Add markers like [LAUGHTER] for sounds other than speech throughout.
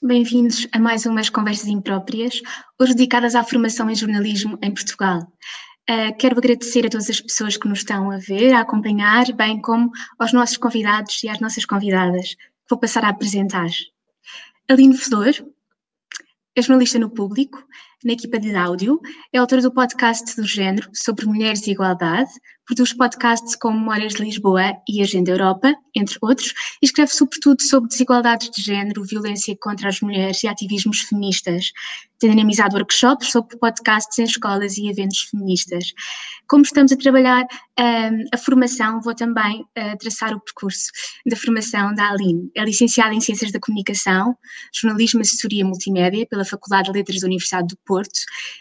Bem-vindos a mais umas conversas impróprias, hoje dedicadas à formação em jornalismo em Portugal. Uh, quero agradecer a todas as pessoas que nos estão a ver, a acompanhar, bem como aos nossos convidados e às nossas convidadas, vou passar a apresentar. Aline Fedor, é jornalista no Público, na equipa de áudio, é autora do podcast do género sobre mulheres e igualdade, produz podcasts como Memórias de Lisboa e Agenda Europa, entre outros, e escreve sobretudo sobre desigualdades de género, violência contra as mulheres e ativismos feministas. Tem dinamizado workshops sobre podcasts em escolas e eventos feministas. Como estamos a trabalhar um, a formação, vou também uh, traçar o percurso da formação da Aline. É licenciada em Ciências da Comunicação, Jornalismo e Assessoria Multimédia pela Faculdade de Letras da Universidade do Porto,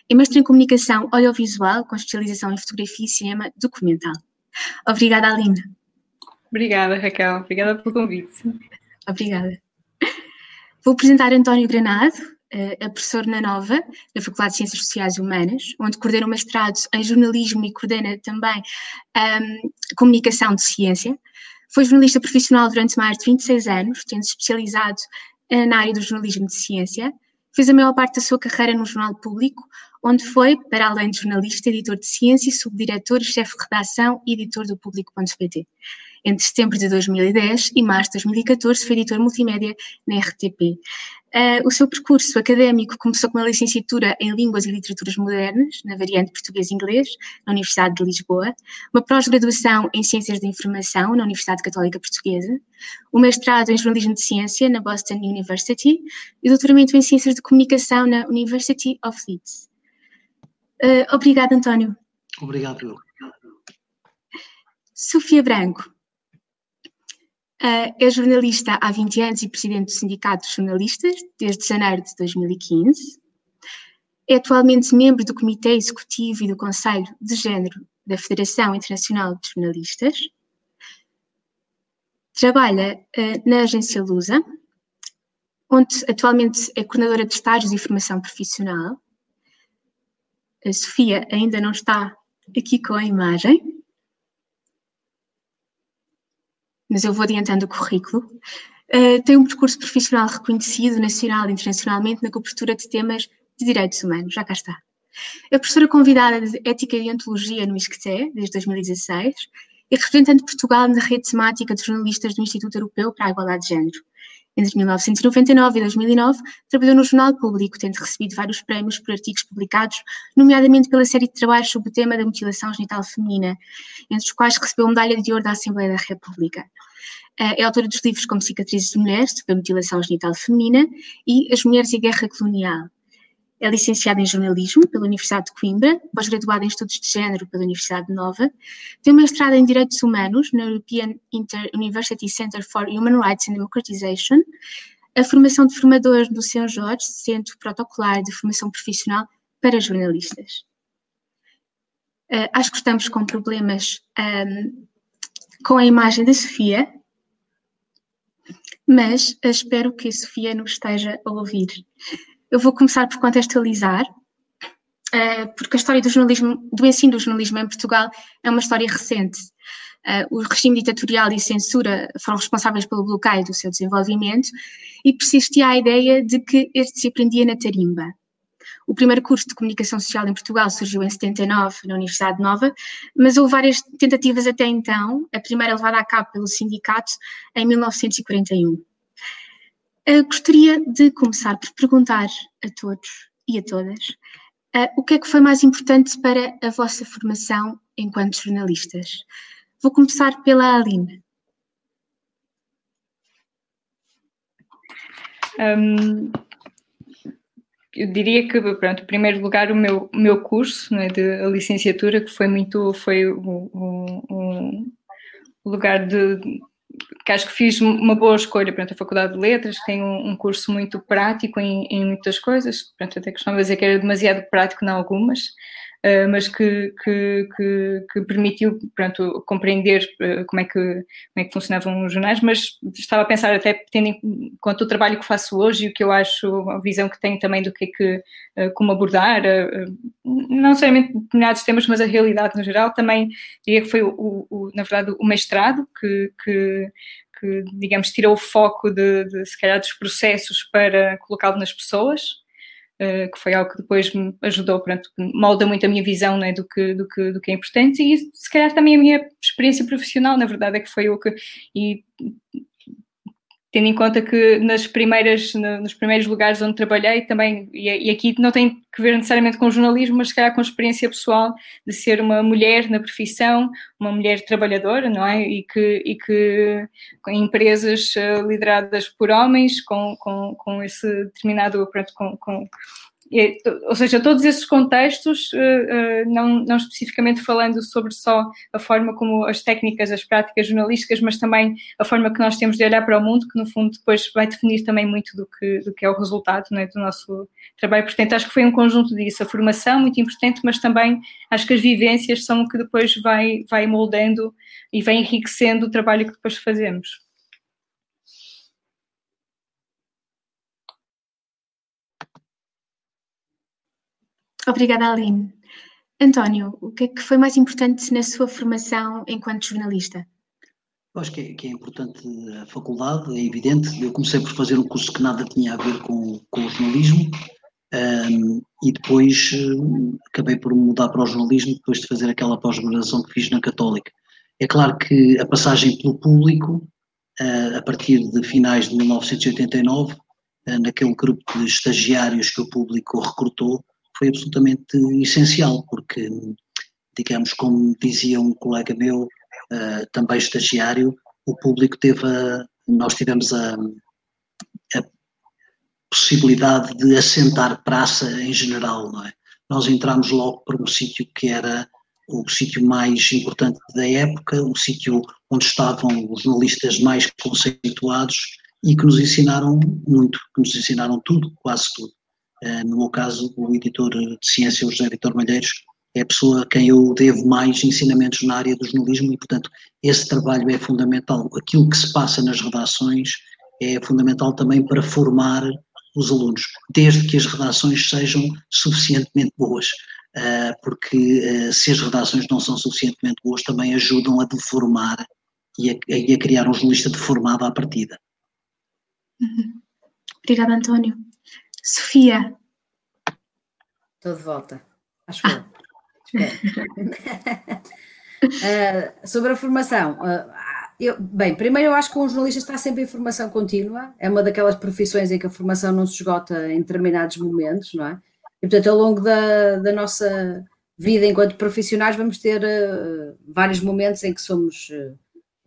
é mestre em Comunicação Audiovisual, com especialização em Fotografia e Cinema Documental. Obrigada, Aline. Obrigada, Raquel. Obrigada pelo convite. Obrigada. Vou apresentar António Granado, eh, a professor na Nova, da Faculdade de Ciências Sociais e Humanas, onde coordena o mestrado em jornalismo e coordena também um, comunicação de ciência. Foi jornalista profissional durante mais de 26 anos, tendo se especializado uh, na área do jornalismo de ciência. Fez a maior parte da sua carreira no Jornal Público, onde foi, para além de jornalista, editor de ciência, subdiretor, chefe de redação e editor do Público.pt. Entre setembro de 2010 e março de 2014 foi editor multimédia na RTP. Uh, o seu percurso académico começou com uma licenciatura em Línguas e Literaturas Modernas, na variante português-inglês, na Universidade de Lisboa, uma pós-graduação em Ciências da Informação, na Universidade Católica Portuguesa, um mestrado em Jornalismo de Ciência, na Boston University, e doutoramento em Ciências de Comunicação na University of Leeds. Uh, obrigada, António. Obrigado. Sofia Branco. Uh, é jornalista há 20 anos e presidente do Sindicato de Jornalistas desde janeiro de 2015. É atualmente membro do Comitê Executivo e do Conselho de Gênero da Federação Internacional de Jornalistas. Trabalha uh, na agência Lusa, onde atualmente é coordenadora de estágios e formação profissional. A Sofia ainda não está aqui com a imagem. Mas eu vou adiantando o currículo. Uh, tem um percurso profissional reconhecido nacional e internacionalmente na cobertura de temas de direitos humanos. Já cá está. É professora convidada de Ética e Ontologia no ISCTE, desde 2016, e representante de Portugal na rede temática de jornalistas do Instituto Europeu para a Igualdade de Género. Entre 1999 e 2009, trabalhou no Jornal Público, tendo recebido vários prémios por artigos publicados, nomeadamente pela série de trabalhos sobre o tema da mutilação genital feminina, entre os quais recebeu Medalha de Ouro da Assembleia da República. Eh, é autora dos livros como Cicatrizes de Mulheres, sobre a mutilação genital feminina, e As Mulheres e a Guerra Colonial. É licenciada em jornalismo pela Universidade de Coimbra, pós-graduada em estudos de género pela Universidade Nova, tem um mestrado em direitos humanos na European Inter-University Center for Human Rights and Democratization, a formação de formador do São Jorge, Centro Protocolar de Formação Profissional para Jornalistas. Uh, acho que estamos com problemas um, com a imagem da Sofia, mas espero que a Sofia nos esteja a ouvir. Eu vou começar por contextualizar, uh, porque a história do jornalismo, do ensino do jornalismo em Portugal é uma história recente. Uh, o regime ditatorial e censura foram responsáveis pelo bloqueio do seu desenvolvimento e persistia a ideia de que este se aprendia na tarimba. O primeiro curso de comunicação social em Portugal surgiu em 79 na Universidade Nova, mas houve várias tentativas até então, a primeira levada a cabo pelo sindicato em 1941. Uh, gostaria de começar por perguntar a todos e a todas uh, o que é que foi mais importante para a vossa formação enquanto jornalistas. Vou começar pela Aline. Um, eu diria que, pronto, em primeiro lugar, o meu, o meu curso né, de licenciatura, que foi muito, foi um, um lugar de, que acho que fiz uma boa escolha, pronto, a Faculdade de Letras tem um, um curso muito prático em, em, muitas coisas, pronto, até costumava dizer que era demasiado prático em algumas, uh, mas que, que, que, que, permitiu, pronto, compreender uh, como, é que, como é que funcionavam os jornais, mas estava a pensar até, tendo em conta o trabalho que faço hoje e o que eu acho, a visão que tenho também do que é que, uh, como abordar, não somente determinados temas, mas a realidade no geral, também diria que foi, o, o na verdade, o mestrado que, que que, digamos, tirou o foco de, de se calhar dos processos para colocá-lo nas pessoas, uh, que foi algo que depois me ajudou, pronto, molda muito a minha visão né, do, que, do, que, do que é importante e se calhar também a minha experiência profissional, na verdade, é que foi o que. E, tendo em conta que nas primeiras, nos primeiros lugares onde trabalhei também, e, aqui não tem que ver necessariamente com jornalismo, mas se calhar com experiência pessoal de ser uma mulher na profissão, uma mulher trabalhadora, não é? E que, e que em empresas eh, lideradas por homens, com, com, com esse determinado, pronto, com, com ou seja, todos esses contextos, eh, eh, não, não, especificamente falando sobre só a forma como as técnicas, as práticas jornalísticas, mas também a forma que nós temos de olhar para o mundo, que no fundo depois vai definir também muito do que, do que é o resultado é, do nosso trabalho. Portanto, acho que foi um conjunto disso, a formação muito importante, mas também acho que as vivências são o que depois vai, vai moldando e vai enriquecendo o trabalho que depois fazemos. Obrigada, Aline. António, o que é que foi mais importante na sua formação enquanto jornalista? Eu acho que é, que é, importante a faculdade, é evidente. Eu comecei por fazer um curso que nada tinha a ver com, com o jornalismo um, e depois um, acabei por mudar para o jornalismo depois de fazer aquela pós-graduação que fiz na Católica. É claro que a passagem pelo público, uh, a partir de finais de 1989, uh, naquele grupo de estagiários que o público recrutou, foi absolutamente essencial, porque, digamos, como dizia um colega meu, uh, também estagiário, o público teve a, nós tivemos a, a possibilidade de assentar praça em geral, não é? Nós entramos logo para um sítio que era o sítio mais importante da época, o sítio onde estavam os jornalistas mais conceituados e que nos ensinaram muito, que nos ensinaram tudo, quase tudo. Eh, no meu caso, o editor de ciência, o José Vitor Malheiros, é a pessoa a quem eu devo mais ensinamentos na área do jornalismo e, portanto, esse trabalho é fundamental. Aquilo que se passa nas redações é fundamental também para formar os alunos, desde que as redações sejam suficientemente boas, eh, porque eh, se as redações não são suficientemente boas, também ajudam a deformar e a, criar um jornalista deformado à partida. Obrigada, António. Sofia. Estou de volta. Acho que uh, [LAUGHS] sobre a formação, uh, eu, bem, primeiro eu acho que um jornalista está sempre em formação contínua, é uma daquelas profissões em que a formação não se esgota em determinados momentos, não é? E portanto, ao longo da, da nossa vida enquanto profissionais, vamos ter uh, vários momentos em que somos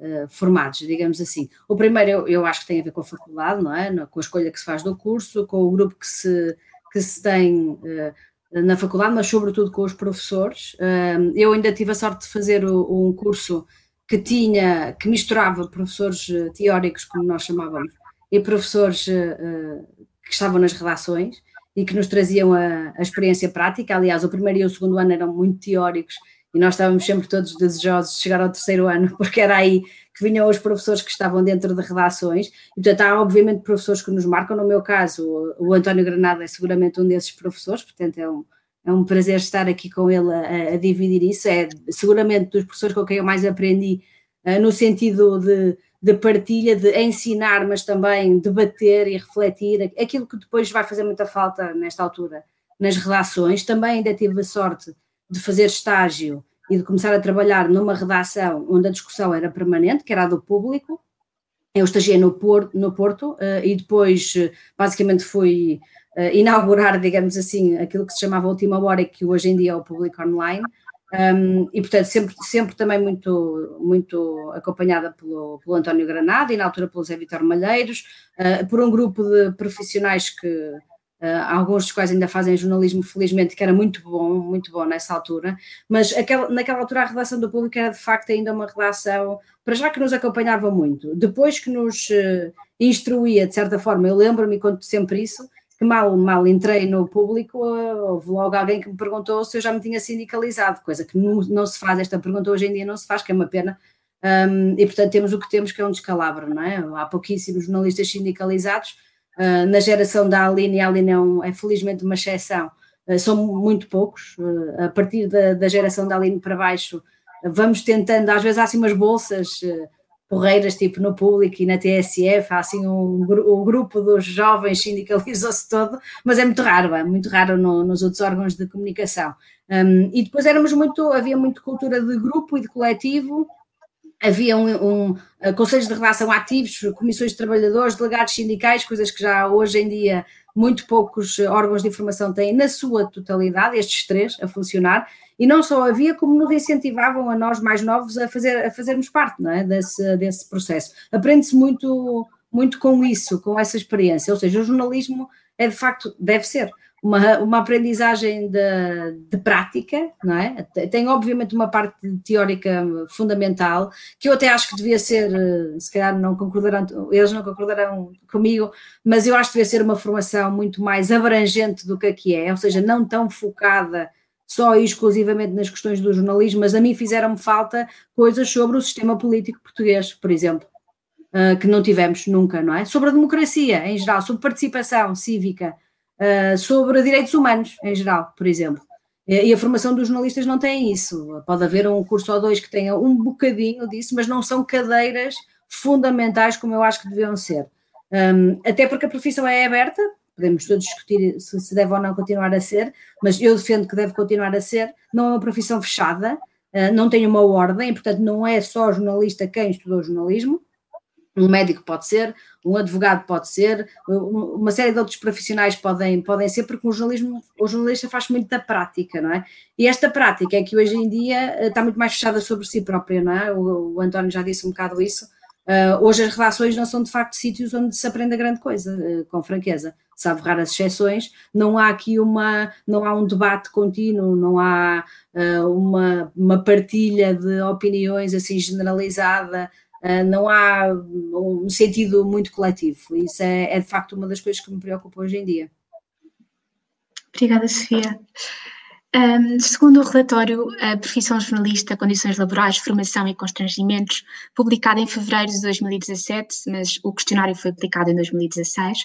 uh, formados, digamos assim. O primeiro eu, eu, acho que tem a ver com a faculdade, não é? Com a escolha que se faz do curso, com o grupo que se, que se tem uh, na faculdade, mas sobretudo com os professores. Uh, eu ainda tive a sorte de fazer o, um curso que tinha, que misturava professores teóricos, como nós chamávamos, e professores que estavam nas redações e que nos traziam a, a experiência prática. Aliás, o primeiro e o segundo ano eram muito teóricos e nós estávamos sempre todos desejosos de chegar ao terceiro ano, [LAUGHS] porque era aí que vinham os professores que estavam dentro de redações, e portanto há obviamente professores que nos marcam, no meu caso o António Granada é seguramente um desses professores, portanto é um, é um prazer estar aqui com ele a, a dividir isso, é seguramente dos professores com quem eu mais aprendi, uh, no sentido de, de partilha, de ensinar, mas também debater e refletir, aquilo que depois vai fazer muita falta nesta altura nas redações, também ainda tive a sorte de fazer estágio e de começar a trabalhar numa redação onde a discussão era permanente, que era a do público. Eu estagiei no Porto, no Porto uh, e depois, uh, basicamente, fui uh, inaugurar, [LAUGHS] digamos assim, aquilo que se chamava Última Hora, que hoje em dia é o público online. Um, e, portanto, sempre, sempre também muito, muito acompanhada pelo, pelo António Granada e, na altura, pelo Zé Vitor Malheiros, por um grupo de profissionais que Uh, alguns dos quais ainda fazem jornalismo, felizmente, que era muito bom, muito bom nessa altura, mas aquela, naquela altura a redação do público era de facto ainda uma redação, para já que nos acompanhava muito, depois que nos uh, instruía, de certa forma, eu lembro-me, conto sempre isso, que mal, mal entrei no público, uh, houve logo alguém que me perguntou se eu já me tinha sindicalizado, coisa que não, não se faz, esta pergunta hoje em dia não se faz, que é uma pena, um, e portanto temos o que temos, que é um descalabro, não é? Há pouquíssimos jornalistas sindicalizados, Uh, na geração da Aline, a Aline é, um, é felizmente uma exceção, uh, são muito poucos, uh, a partir da, da, geração da Aline para baixo, vamos tentando, às vezes há assim umas bolsas porreiras, tipo no público e na TSF, há assim um, o grupo dos jovens sindicalizou-se todo, mas é muito raro, é muito raro no, nos outros órgãos de comunicação. Um, e depois éramos muito, havia muito cultura de grupo e de coletivo, havia um, um uh, conselhos de redação ativos, comissões de trabalhadores, delegados sindicais, coisas que já hoje em dia muito poucos órgãos de informação têm na sua totalidade, estes três, a funcionar, e não só havia, como nos incentivavam a nós mais novos a, fazer, a fazermos parte é, desse, desse processo. Aprende-se muito, muito com isso, com essa experiência, ou seja, o jornalismo é de facto, deve ser uma, uma aprendizagem de, de prática, não é? Tem obviamente uma parte teórica fundamental, que eu até acho que devia ser, eh, se calhar não concordarão, eles não concordarão comigo, mas eu acho que devia ser uma formação muito mais abrangente do que aqui é, ou seja, não tão focada só e exclusivamente nas questões do jornalismo, mas a mim fizeram-me falta coisas sobre o sistema político português, por exemplo, uh, que não tivemos nunca, não é? Sobre a democracia em geral, sobre participação cívica, uh, sobre direitos humanos em geral, por exemplo. E a formação dos jornalistas não tem isso. Pode haver um curso ou dois que tenha um bocadinho disso, mas não são cadeiras fundamentais como eu acho que deviam ser. Um, até porque a profissão é aberta, podemos todos discutir se, se deve ou não continuar a ser, mas eu defendo que deve continuar a ser. Não é uma profissão fechada, uh, não tem uma ordem, portanto, não é só jornalista quem estudou jornalismo. Um médico pode ser, um advogado pode ser, uma série de outros profissionais podem, podem ser, porque o jornalismo, o jornalista faz muito da prática, não é? E esta prática é que hoje em dia eh, está muito mais fechada sobre si própria, não é? O, o António já disse um bocado isso. Uh, hoje as redações não são de facto sítios onde se aprende a grande coisa, uh, com franqueza salvo raras exceções, não há aqui uma, não há um debate contínuo, não há uh, uma, uma partilha de opiniões assim generalizada, não há um sentido muito coletivo. Isso é, é de facto uma das coisas que me preocupa hoje em dia. Obrigada, Sofia. Um, segundo o relatório A Profissão Jornalista, Condições Laborais, Formação e Constrangimentos, publicado em fevereiro de 2017, mas o questionário foi aplicado em 2016,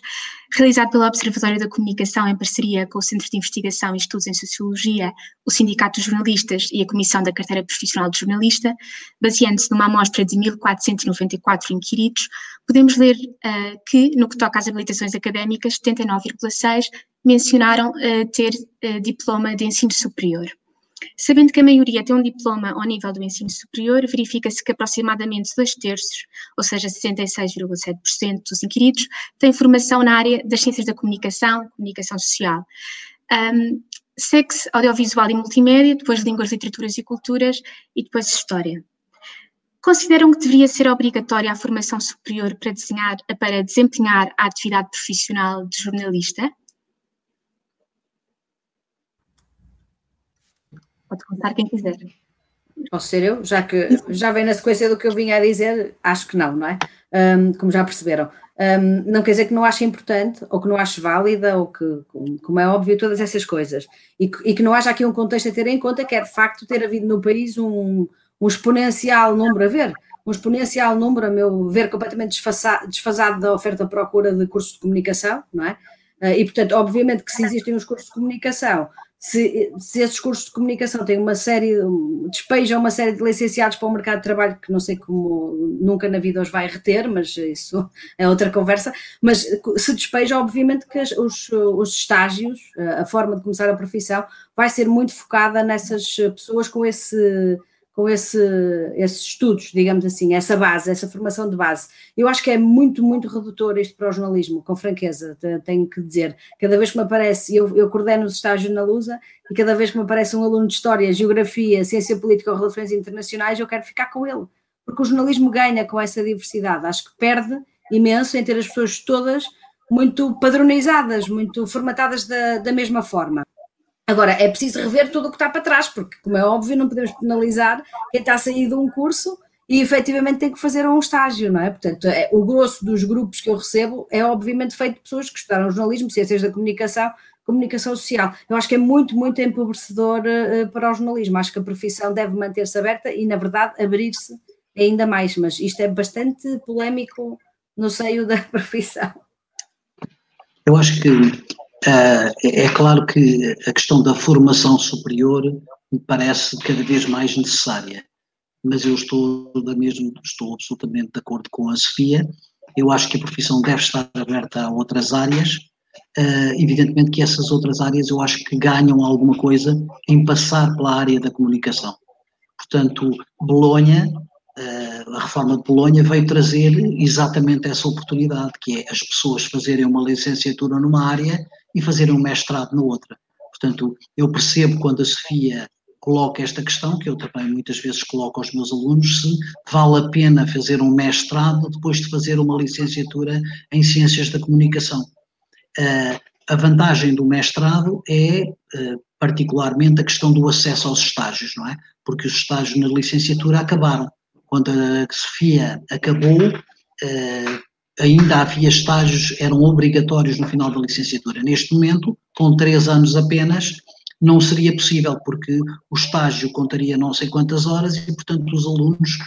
realizado pelo Observatório da Comunicação em parceria com o Centro de Investigação e Estudos em Sociologia, o Sindicato de Jornalistas e a Comissão da Carteira Profissional de Jornalista, baseando-se numa amostra de 1.494 inquiridos, podemos ler uh, que, no que toca às habilitações académicas, 79,6 mencionaram uh, ter uh, diploma de ensino superior. Sabendo que a maioria tem um diploma ao nível do ensino superior, verifica-se que aproximadamente dois terços, ou seja, 66,7% dos inquiridos, têm formação na área das ciências da comunicação, comunicação social. Um, audiovisual e multimédia, depois línguas, literaturas e culturas e depois história. Consideram que deveria ser obrigatória a formação superior para, desenhar, para desempenhar a atividade profissional de jornalista? Pode começar quem quiser. Posso ser eu? Já que já vem na sequência do que eu vinha a dizer, acho que não, não é? Um, como já perceberam. Um, não quer dizer que não ache importante, ou que não ache válida, ou que, como é óbvio, todas essas coisas. E que, e que não haja aqui um contexto a ter em conta, que é de facto ter havido no país um, um exponencial número a ver, um exponencial número, a meu ver, completamente desfasado, desfasado da oferta-procura de cursos de comunicação, não é? Ah, e, portanto, obviamente que se existem os cursos de comunicação, se, se esses cursos de comunicação têm uma série, despejam uma série de licenciados para o mercado de trabalho que não sei como nunca na vida os vai reter, mas isso [LAUGHS] é outra conversa, mas se despeja, obviamente que os, os estágios, a forma de começar a profissão vai ser muito focada nessas pessoas com esse com esse, esses estudos, digamos assim, essa base, essa formação de base. Eu acho que é muito, muito redutor isto para o jornalismo, com franqueza, tenho que dizer. Cada vez que me aparece, eu, eu coordeno os estágios na Lusa, e cada vez que me aparece um aluno de História, Geografia, Ciência Política ou Relações Internacionais, eu quero ficar com ele, porque o jornalismo ganha com essa diversidade. Acho que perde imenso em ter as pessoas todas muito padronizadas, muito formatadas da, da mesma forma. Agora, é preciso rever tudo o que está para trás, porque, como é óbvio, não podemos penalizar quem está a sair de um curso e efetivamente tem que fazer um estágio, não é? Portanto, é, o grosso dos grupos que eu recebo é obviamente feito de pessoas que estudaram jornalismo, ciências da comunicação, comunicação social. Eu acho que é muito, muito empobrecedor uh, para o jornalismo. Acho que a profissão deve manter-se aberta e, na verdade, abrir-se ainda mais, mas isto é bastante polémico no seio da [LAUGHS] profissão. Eu acho que é claro que a questão da formação superior me parece cada vez mais necessária, mas eu estou da mesma, estou absolutamente de acordo com a Sofia. Eu acho que a profissão deve estar aberta a outras áreas. Uh, evidentemente que essas outras áreas eu acho que ganham alguma coisa em passar pela área da comunicação. Portanto, Bolonha, a reforma de Bolonha veio trazer exatamente essa oportunidade, que é as pessoas fazerem uma licenciatura numa área e fazerem um mestrado na outra. Portanto, eu percebo quando a Sofia coloca esta questão, que eu também muitas vezes coloco aos meus alunos, se vale a pena fazer um mestrado depois de fazer uma licenciatura em Ciências da Comunicação. Uh, a vantagem do mestrado é, uh, particularmente, a questão do acesso aos estágios, não é? Porque os estágios na licenciatura acabaram. Quando a Sofia acabou, uh, ainda havia estágios, eram obrigatórios no final da licenciatura. Neste momento, com três anos apenas, não seria possível, porque o estágio contaria não sei quantas horas e, portanto, os alunos,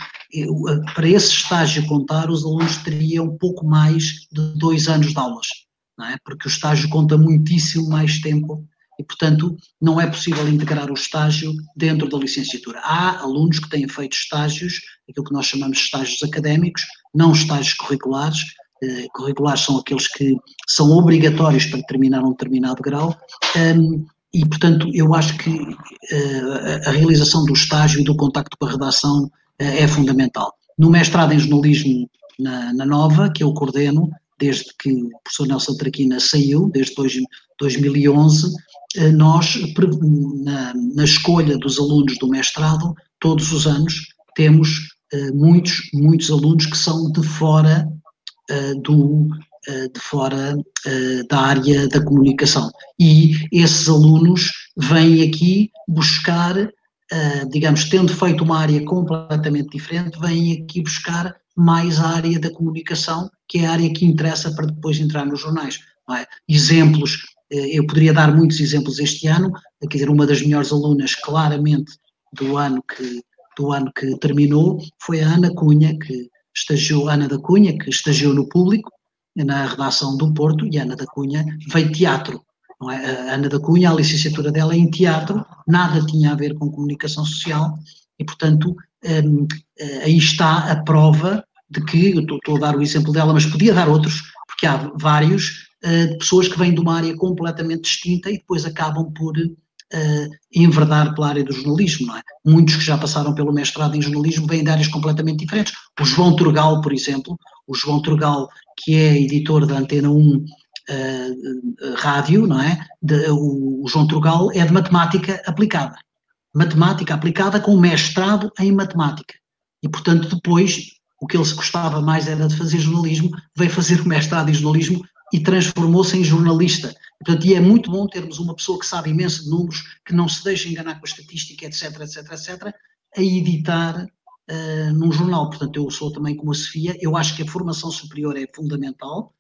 para esse estágio contar, os alunos teriam pouco mais de dois anos de aulas, é? porque o estágio conta muitíssimo mais tempo e, portanto, não é possível integrar o estágio dentro da licenciatura. Há alunos que têm feito estágios, aquilo que nós chamamos de estágios académicos, não estágios curriculares, eh, curriculares são aqueles que são obrigatórios para terminar um determinado grau, um, e, portanto, eu acho que uh, a realização do estágio e do contacto com a redação uh, é fundamental. No mestrado em jornalismo na, na, Nova, que eu coordeno, desde que o professor Nelson Traquina saiu, desde dois, 2011, uh, nós, na, na, escolha dos alunos do mestrado, todos os anos, temos muitos, muitos alunos que são de fora do, eh, de fora eh, da área da comunicação. E esses alunos vêm aqui buscar, eh, digamos, tendo feito uma área completamente diferente, vêm aqui buscar mais a área da comunicação, que é a área que interessa para depois entrar nos jornais. É? Exemplos, eu poderia dar muitos exemplos este ano, quer dizer, uma das melhores alunas, claramente, do ano que, do ano que terminou, foi a Ana Cunha, que estagiou, Ana da Cunha, que estagiou no público, na redação do Porto e a Ana da Cunha veio teatro. É? A Ana da Cunha, a licenciatura dela é em teatro, nada tinha a ver com comunicação social e, portanto, um, eh, aí está a prova de que, eu estou, a dar o exemplo dela, mas podia dar outros, porque há vários, uh, pessoas que vêm de uma área completamente distinta e depois acabam por uh, enverdar pela área do jornalismo, não é? Muitos que já passaram pelo mestrado em jornalismo vêm de áreas completamente diferentes. O João Turgal, por exemplo, o João Turgal, que é editor da Antena 1 uh, eh, Rádio, não é? De, o, o João Turgal é de matemática aplicada. Matemática aplicada com mestrado em matemática. E, portanto, depois, o que ele se gostava mais era de fazer jornalismo, veio fazer o mestrado em jornalismo e transformou-se em jornalista. Portanto, e é muito bom termos uma pessoa que sabe imenso de números, que não se deixa enganar com a estatística, etc, etc, etc, a editar uh, num jornal. Portanto, eu sou também como a Sofia, eu acho que a formação superior é fundamental,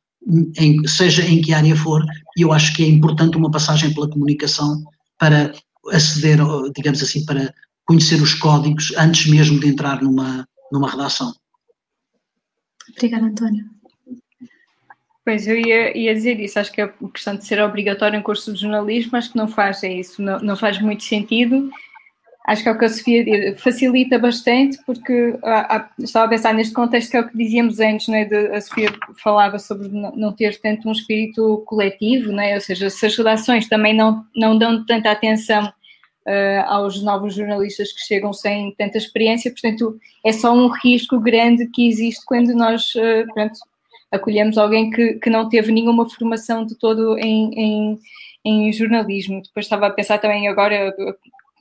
em, seja em que área for, e eu acho que é importante uma passagem pela comunicação para aceder, digamos assim, para conhecer os códigos antes mesmo de entrar numa, numa redação. Obrigada, António. Pois, eu ia, ia, dizer isso. Acho que a questão de ser obrigatório em curso de jornalismo, acho que não faz é isso, não, não faz muito sentido. Acho que é o que a Sofia facilita bastante, porque ah, ah, estava a pensar neste contexto que é o que dizíamos antes, né, de, a Sofia falava sobre não, não ter tanto um espírito coletivo, né, ou seja, se as redações também não, não dão tanta atenção uh, aos novos jornalistas que chegam sem tanta experiência, portanto, é só um risco grande que existe quando nós, uh, pronto, acolhemos alguém que, que não teve nenhuma formação de todo em, em, em jornalismo. Depois estava a pensar também agora,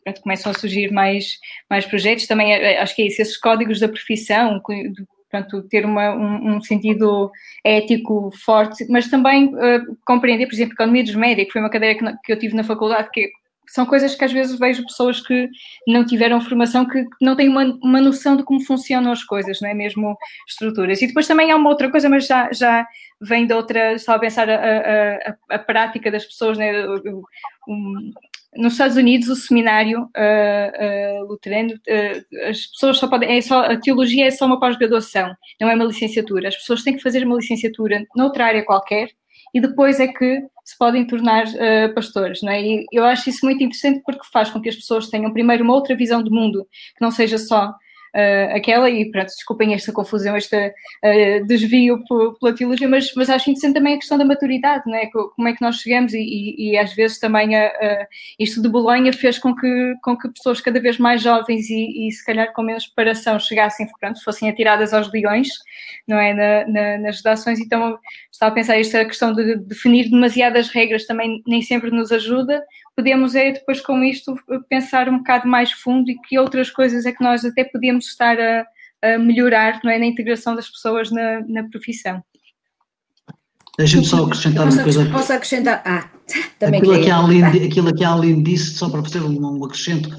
pronto, começam a surgir mais, mais projetos, também eh, acho que é isso, esses códigos da profissão, portanto, ter uma, um, um, sentido ético forte, mas também uh, compreender, por exemplo, economia dos médicos, foi uma cadeira que, que eu tive na faculdade, que são coisas que às vezes vejo pessoas que não tiveram formação, que não têm uma, uma noção de como funcionam as coisas, não é mesmo estruturas. E depois também há uma outra coisa, mas já, já vem de outra, estava a pensar a, a, a, a prática das pessoas, né? Um, nos Estados Unidos o seminário uh, uh, luterano, uh, as pessoas só podem, é só, a teologia é só uma pós-graduação, não é uma licenciatura. As pessoas têm que fazer uma licenciatura noutra área qualquer e depois é que se podem tornar uh, pastores, não é? E eu acho isso muito interessante porque faz com que as pessoas tenham primeiro uma outra visão do mundo, que não seja só uh, aquela, e pronto, desculpem esta confusão, este uh, desvio pela teologia, mas, mas acho interessante também a questão da maturidade, não é? como é que nós chegamos e, e, e às vezes também a, a, isto de Bolonha fez com que, com que pessoas cada vez mais jovens e, e se calhar com menos preparação chegassem, pronto, fossem atiradas aos leões, não é? Na, na, nas redações, então estava a pensar esta questão de definir demasiadas regras também nem sempre nos ajuda, podemos é depois com isto pensar um bocado mais fundo e que outras coisas é que nós até podemos estar a, a melhorar não é, na integração das pessoas na, na profissão. Deixa-me só acrescentar posso, uma coisa. Posso acrescentar? Ah, também aquilo, que além, aquilo que além disso, só para fazer um, um acrescento, uh,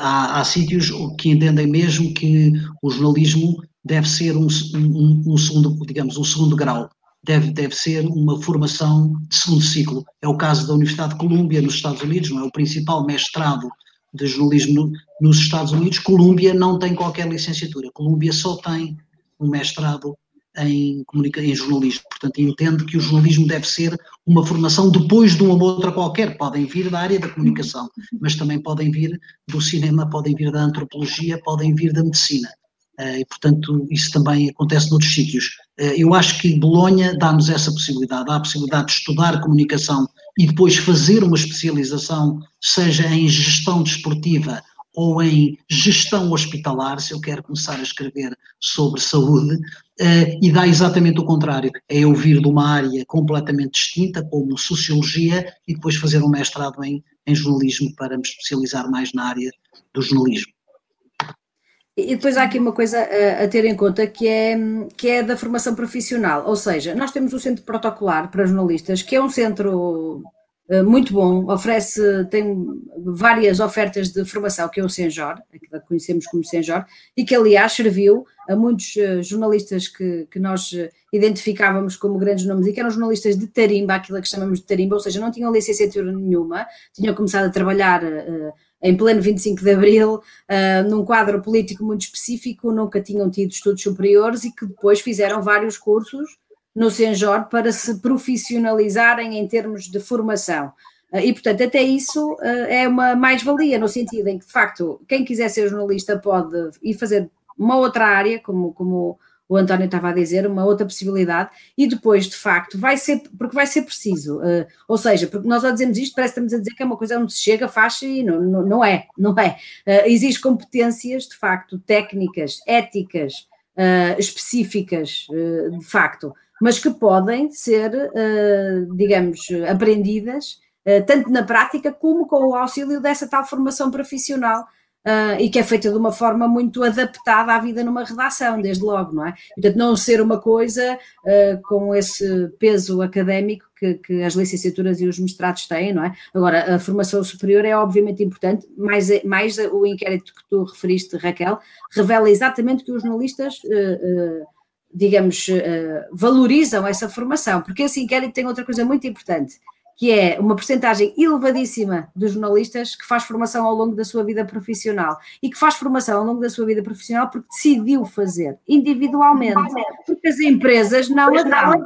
há, há sítios que entendem mesmo que o jornalismo deve ser um, um, um segundo, digamos, um segundo grau deve, deve ser uma formação de segundo ciclo. É o caso da Universidade de Colômbia, nos Estados Unidos, não é o principal mestrado de jornalismo no, nos Estados Unidos. Colômbia não tem qualquer licenciatura. Colômbia só tem um mestrado em, em jornalismo. Portanto, entende que o jornalismo deve ser uma formação depois de uma outra qualquer. Podem vir da área da comunicação, mas também podem vir do cinema, podem vir da antropologia, podem vir da medicina. Eh, e, portanto, isso também acontece noutros sítios. Eh, eu acho que Bolonha dá-nos essa possibilidade, dá a possibilidade de estudar comunicação e depois fazer uma especialização, seja em gestão desportiva ou em gestão hospitalar, se eu quero começar a escrever sobre saúde, eh, e dá exatamente o contrário, é eu vir de uma área completamente distinta, como sociologia, e depois fazer um mestrado em, em jornalismo para me especializar mais na área do jornalismo. E depois há aqui uma coisa a, a, ter em conta que é, que é da formação profissional, ou seja, nós temos o Centro Protocolar para Jornalistas, que é um centro uh, muito bom, oferece, tem várias ofertas de formação, que é o Senjor, que conhecemos como Senjor, e que aliás serviu a muitos uh, jornalistas que, que nós identificávamos como grandes nomes e que eram jornalistas de tarimba, aquilo que chamamos de tarimba, ou seja, não tinham licenciatura nenhuma, tinham começado a trabalhar em pleno 25 de Abril, uh, num quadro político muito específico, nunca tinham tido estudos superiores e que depois fizeram vários cursos no Senjor para se profissionalizarem em termos de formação. Uh, e, portanto, até isso uh, é uma mais-valia, no sentido em que, de facto, quem quiser ser jornalista pode ir fazer uma outra área, como, como o António estava a dizer, uma outra possibilidade, e depois, de facto, vai ser, porque vai ser preciso, uh, ou seja, porque nós ao dizemos isto, parece que estamos a dizer que é uma coisa onde se chega, faz e não, não, não é, não é. Uh, competências, de facto, técnicas, éticas, uh, específicas, de facto, mas que podem ser, digamos, aprendidas, tanto na prática como com o auxílio dessa tal formação profissional Uh, e que é feita de uma forma muito adaptada à vida numa redação, desde logo, não é? Portanto, não ser uma coisa uh, com esse peso académico que, que, as licenciaturas e os mestrados têm, não é? Agora, a formação superior é obviamente importante, mais, mais o inquérito que tu referiste, Raquel, revela exatamente que os jornalistas. Uh, digamos, valorizam essa formação, porque esse inquérito tem outra coisa muito importante, que é uma porcentagem elevadíssima dos jornalistas que faz formação ao longo da sua vida profissional. E que faz formação ao longo da sua vida profissional porque decidiu fazer individualmente, porque as empresas não a dão.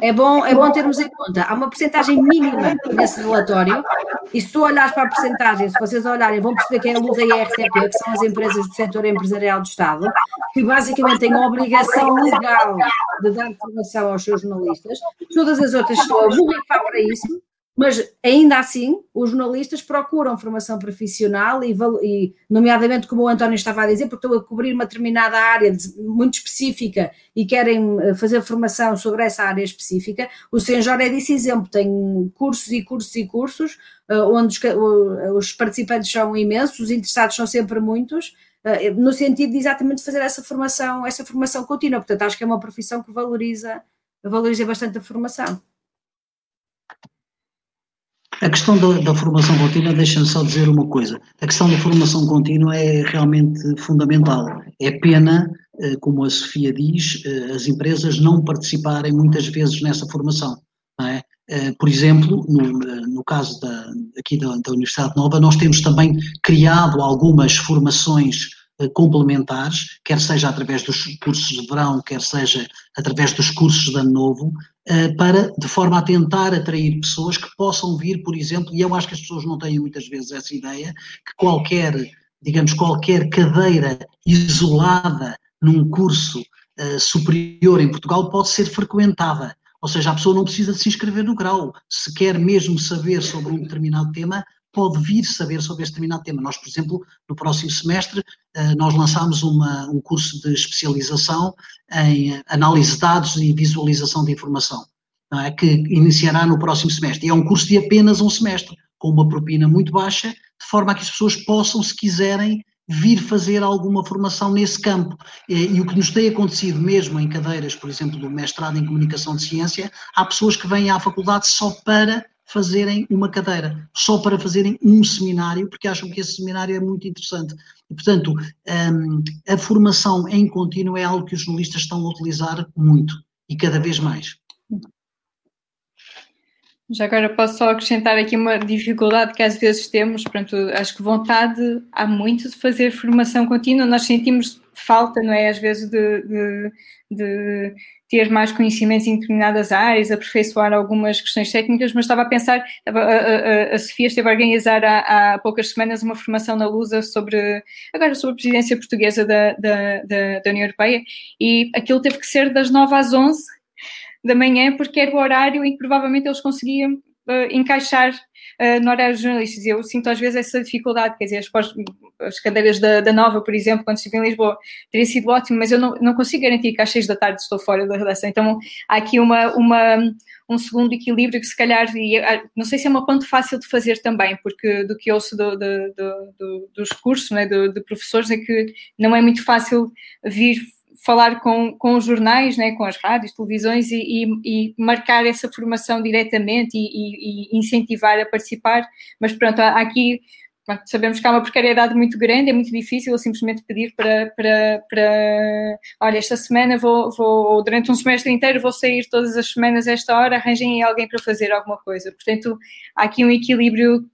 É bom, é bom termos em conta. Há uma porcentagem mínima nesse relatório, e se tu olhares para a porcentagem, se vocês olharem, vão perceber que é a Luz e a RTP, que são as empresas do setor empresarial do Estado, que basicamente têm a obrigação legal de dar informação aos seus jornalistas. Todas as outras estão a para isso, mas ainda assim, os jornalistas procuram formação profissional e, e, nomeadamente, como o António estava a dizer, porque estão a cobrir uma determinada área muito específica e querem eh, fazer formação sobre essa área específica. O Senjor é desse exemplo, tem cursos e cursos e cursos, uh, onde os, participantes são imensos, os interessados são sempre muitos, uh, no sentido de exatamente fazer essa formação, essa formação contínua. Portanto, acho que é uma profissão que valoriza, valoriza bastante a formação. A questão da, da formação contínua, deixa-me só dizer uma coisa. A questão da formação contínua é realmente fundamental. É pena, eh, como a Sofia diz, eh, as empresas não participarem muitas vezes nessa formação. É? Eh, por exemplo, no, no caso da, aqui da, da Universidade Nova, nós temos também criado algumas formações complementares, quer seja através dos cursos de verão, quer seja através dos cursos de ano novo, para, de forma a tentar atrair pessoas que possam vir, por exemplo, e eu acho que as pessoas não têm muitas vezes essa ideia, que qualquer digamos, qualquer cadeira isolada num curso uh, superior em Portugal pode ser frequentada. Ou seja, a pessoa não precisa de se inscrever no grau. Se quer mesmo saber sobre um determinado tema, pode vir saber sobre este determinado tema. Nós, por exemplo, no próximo semestre, uh, nós lançámos uma, um curso de especialização em análise de dados e visualização de informação, é? que iniciará no próximo semestre. E é um curso de apenas um semestre, com uma propina muito baixa, de forma a que as pessoas possam, se quiserem, vir fazer alguma formação nesse campo. E, o que nos tem acontecido mesmo em cadeiras, por exemplo, do mestrado em comunicação de ciência, há pessoas que vêm à faculdade só para fazerem uma cadeira, só para fazerem um seminário, porque acham que esse seminário é muito interessante. E, portanto, um, a formação em contínuo é algo que os jornalistas estão a utilizar muito e cada vez mais. Já agora posso só acrescentar aqui uma dificuldade que às vezes temos, pronto, acho que vontade há muito de fazer formação contínua, nós sentimos falta, não é, às vezes de, de, de ter mais conhecimentos em determinadas áreas, aperfeiçoar algumas questões técnicas, mas estava a pensar, a, a, a Sofia esteve a organizar há, há, poucas semanas uma formação na Lusa sobre, agora sobre a presidência portuguesa da, da, da, da União Europeia, e aquilo teve que ser das 9 às 11 da manhã, porque era o horário em que provavelmente eles conseguiam uh, encaixar uh, no horário dos jornalistas. Eu sinto às vezes essa dificuldade, quer dizer, as, as cadeiras da, da, Nova, por exemplo, quando estive em Lisboa, teria sido ótimo, mas eu não, não consigo garantir que às seis da tarde estou fora da redação. Então há aqui uma, uma, um segundo equilíbrio que se calhar, e, ah, não sei se é uma ponto fácil de fazer também, porque do que ouço do, do, do, dos cursos, né, de professores, é que não é muito fácil vir falar com, com os jornais, né, com as rádios, televisões e, e, e marcar essa formação diretamente e, e, incentivar a participar. Mas pronto, aqui sabemos que há uma precariedade muito grande, é muito difícil simplesmente pedir para, para, para olha, esta semana vou, vou, ou durante um semestre inteiro vou sair todas as semanas a esta hora, arranjem alguém para fazer alguma coisa. Portanto, há aqui um equilíbrio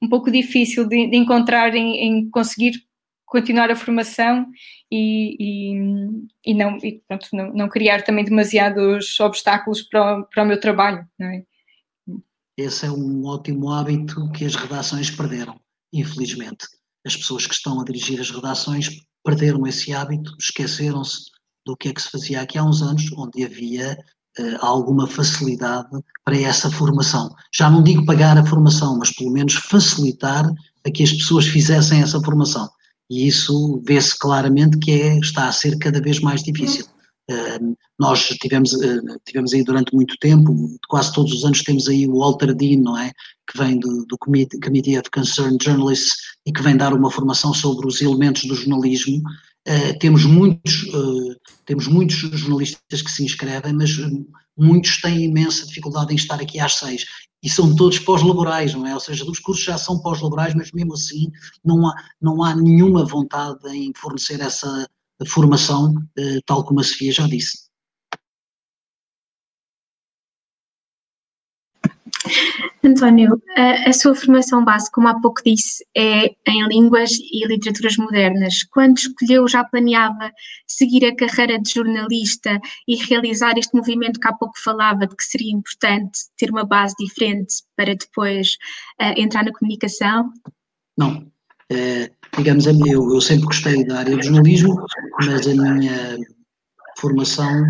um pouco difícil de, de encontrar em, em conseguir continuar a formação e, e, e não, e, pronto, não, não, criar também demasiados obstáculos para o, para o meu trabalho. É? Esse é um ótimo hábito que as redações perderam, infelizmente. As pessoas que estão a dirigir as redações perderam esse hábito, esqueceram-se do que é que se fazia aqui há uns anos, onde havia uh, alguma facilidade para essa formação. Já não digo pagar a formação, mas pelo menos facilitar a que as pessoas fizessem essa formação e isso vê-se claramente que é, está a ser cada vez mais difícil. Uh, nós tivemos, uh, tivemos aí durante muito tempo, quase todos os anos temos aí o Walter Dean, não é? Que vem do, do Committee, Committee of Concerned Journalists e que vem dar uma formação sobre os elementos do jornalismo. Uh, temos, muitos, temos muitos jornalistas que se inscrevem, mas muitos têm imensa dificuldade em estar aqui às seis e são todos pós-laborais, não é? Ou seja, os cursos já são pós-laborais, mas mesmo assim não há, não há nenhuma vontade em fornecer essa formação, eh, tal como a Sofia já disse. António, a, a, sua formação base, como há pouco disse, é em línguas e literaturas modernas. Quando escolheu, já planeava seguir a carreira de jornalista e realizar este movimento que há pouco falava, de que seria importante ter uma base diferente para depois uh, entrar na comunicação? Não. É, digamos, eu, eu sempre gostei da área do jornalismo, mas a minha formação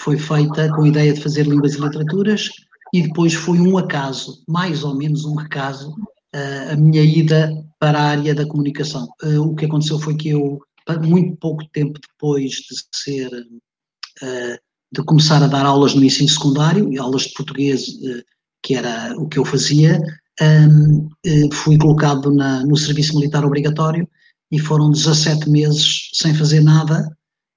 foi feita com a ideia de fazer línguas e literaturas e depois foi um acaso, mais ou menos um acaso, a minha ida para a área da comunicação. O que aconteceu foi que eu, muito pouco tempo depois de ser, de começar a dar aulas no ensino secundário, e aulas de português, que era o que eu fazia, fui colocado na, no serviço militar obrigatório e foram 17 meses sem fazer nada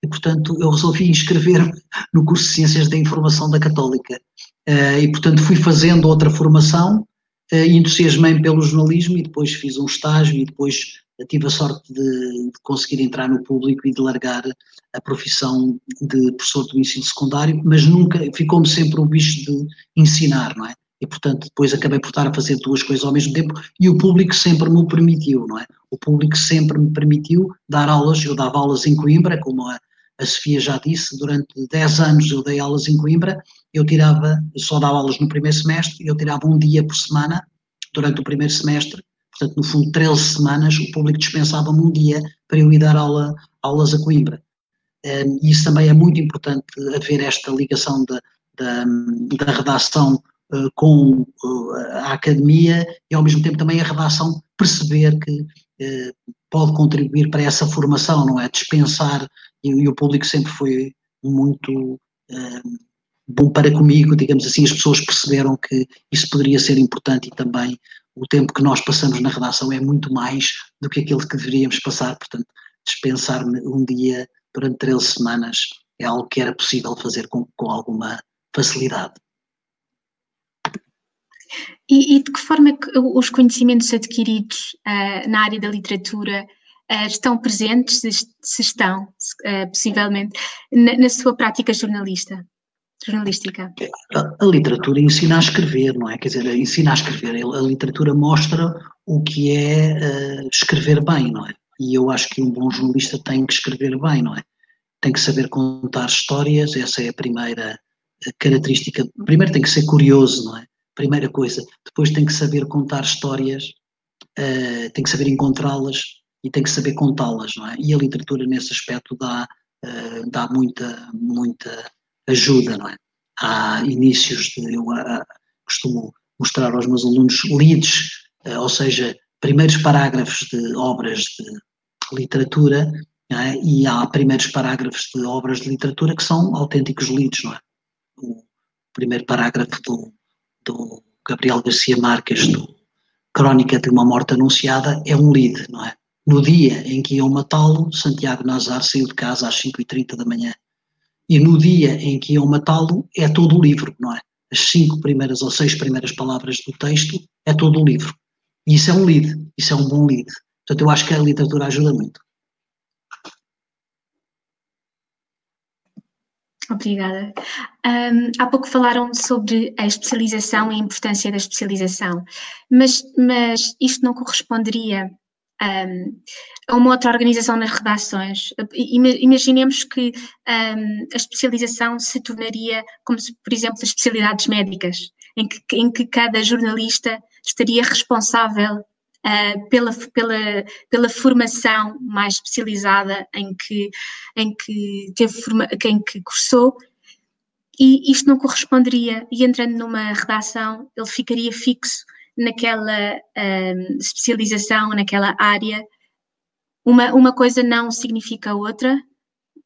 e, portanto, eu resolvi inscrever-me no curso de Ciências da Informação da Católica. Uh, e, portanto, fui fazendo outra formação, uh, entusiasmei-me pelo jornalismo e depois fiz um estágio e depois tive a sorte de, de, conseguir entrar no público e de largar a profissão de professor do ensino secundário, mas nunca, ficou-me sempre o bicho de ensinar, não é? E, portanto, depois acabei por estar a fazer duas coisas ao mesmo tempo e o público sempre me permitiu, não é? O público sempre me permitiu dar aulas, eu dava aulas em Coimbra, como a, a Sofia já disse, durante 10 anos eu dei aulas em Coimbra, eu tirava, só dava aulas no primeiro semestre, eu tirava um dia por semana durante o primeiro semestre, Portanto, no fundo, 13 semanas, o público dispensava-me um dia para eu ir dar aula, aulas a Coimbra. Um, e isso também é muito importante haver esta ligação da, da, da redação uh, com uh, a academia e ao mesmo tempo também a redação perceber que pode contribuir para essa formação, não é? Dispensar, e, o público sempre foi muito bom para comigo, digamos assim, as pessoas perceberam que isso poderia ser importante e também o tempo que nós passamos na redação é muito mais do que aquele que deveríamos passar, portanto, dispensar-me um dia durante 13 semanas é algo que era possível fazer com, com alguma facilidade. E, e, de que forma é que os conhecimentos adquiridos uh, na área da literatura uh, estão presentes, se, estão, uh, possivelmente, na, na, sua prática jornalista? jornalística? A, a, literatura ensina a escrever, não é? Quer dizer, ensina a escrever. A literatura mostra o que é escrever bem, não é? E eu acho que um bom jornalista tem que escrever bem, não é? Tem que saber contar histórias, essa é a primeira característica. Primeiro tem que ser curioso, não é? Primeira coisa. Depois tem que saber contar histórias, uh, tem que saber encontrá-las e tem que saber contá-las, não é? E a literatura nesse aspecto dá, uh, dá muita, muita ajuda, não é? Há inícios de, eu ah, costumo mostrar aos meus alunos leads, uh, ou seja, primeiros parágrafos de obras de literatura, é? e há primeiros parágrafos de obras de literatura que são autênticos leads, não é? O primeiro parágrafo do, do Gabriel Garcia Marques, do Crónica de uma Morte Anunciada, é um lead, não é? No dia em que iam matá-lo, Santiago Nazar saiu de casa às 5h30 da manhã e no dia em que iam matá-lo é todo o livro, não é? As cinco primeiras ou seis primeiras palavras do texto é todo o livro. E isso é um lead, isso é um bom lead. Portanto, eu acho que a literatura ajuda muito. Obrigada. Um, há pouco falaram sobre a especialização e a importância da especialização, mas, mas isto não corresponderia um, a uma outra organização nas redações. Imaginemos que um, a especialização se tornaria como se, por exemplo, as especialidades médicas, em que, em que cada jornalista estaria responsável uh, pela, pela, pela formação mais especializada em que, em que teve forma, que cursou. E isto não corresponderia, e entrando numa redação, ele ficaria fixo naquela um, especialização, naquela área, uma, uma coisa não significa outra,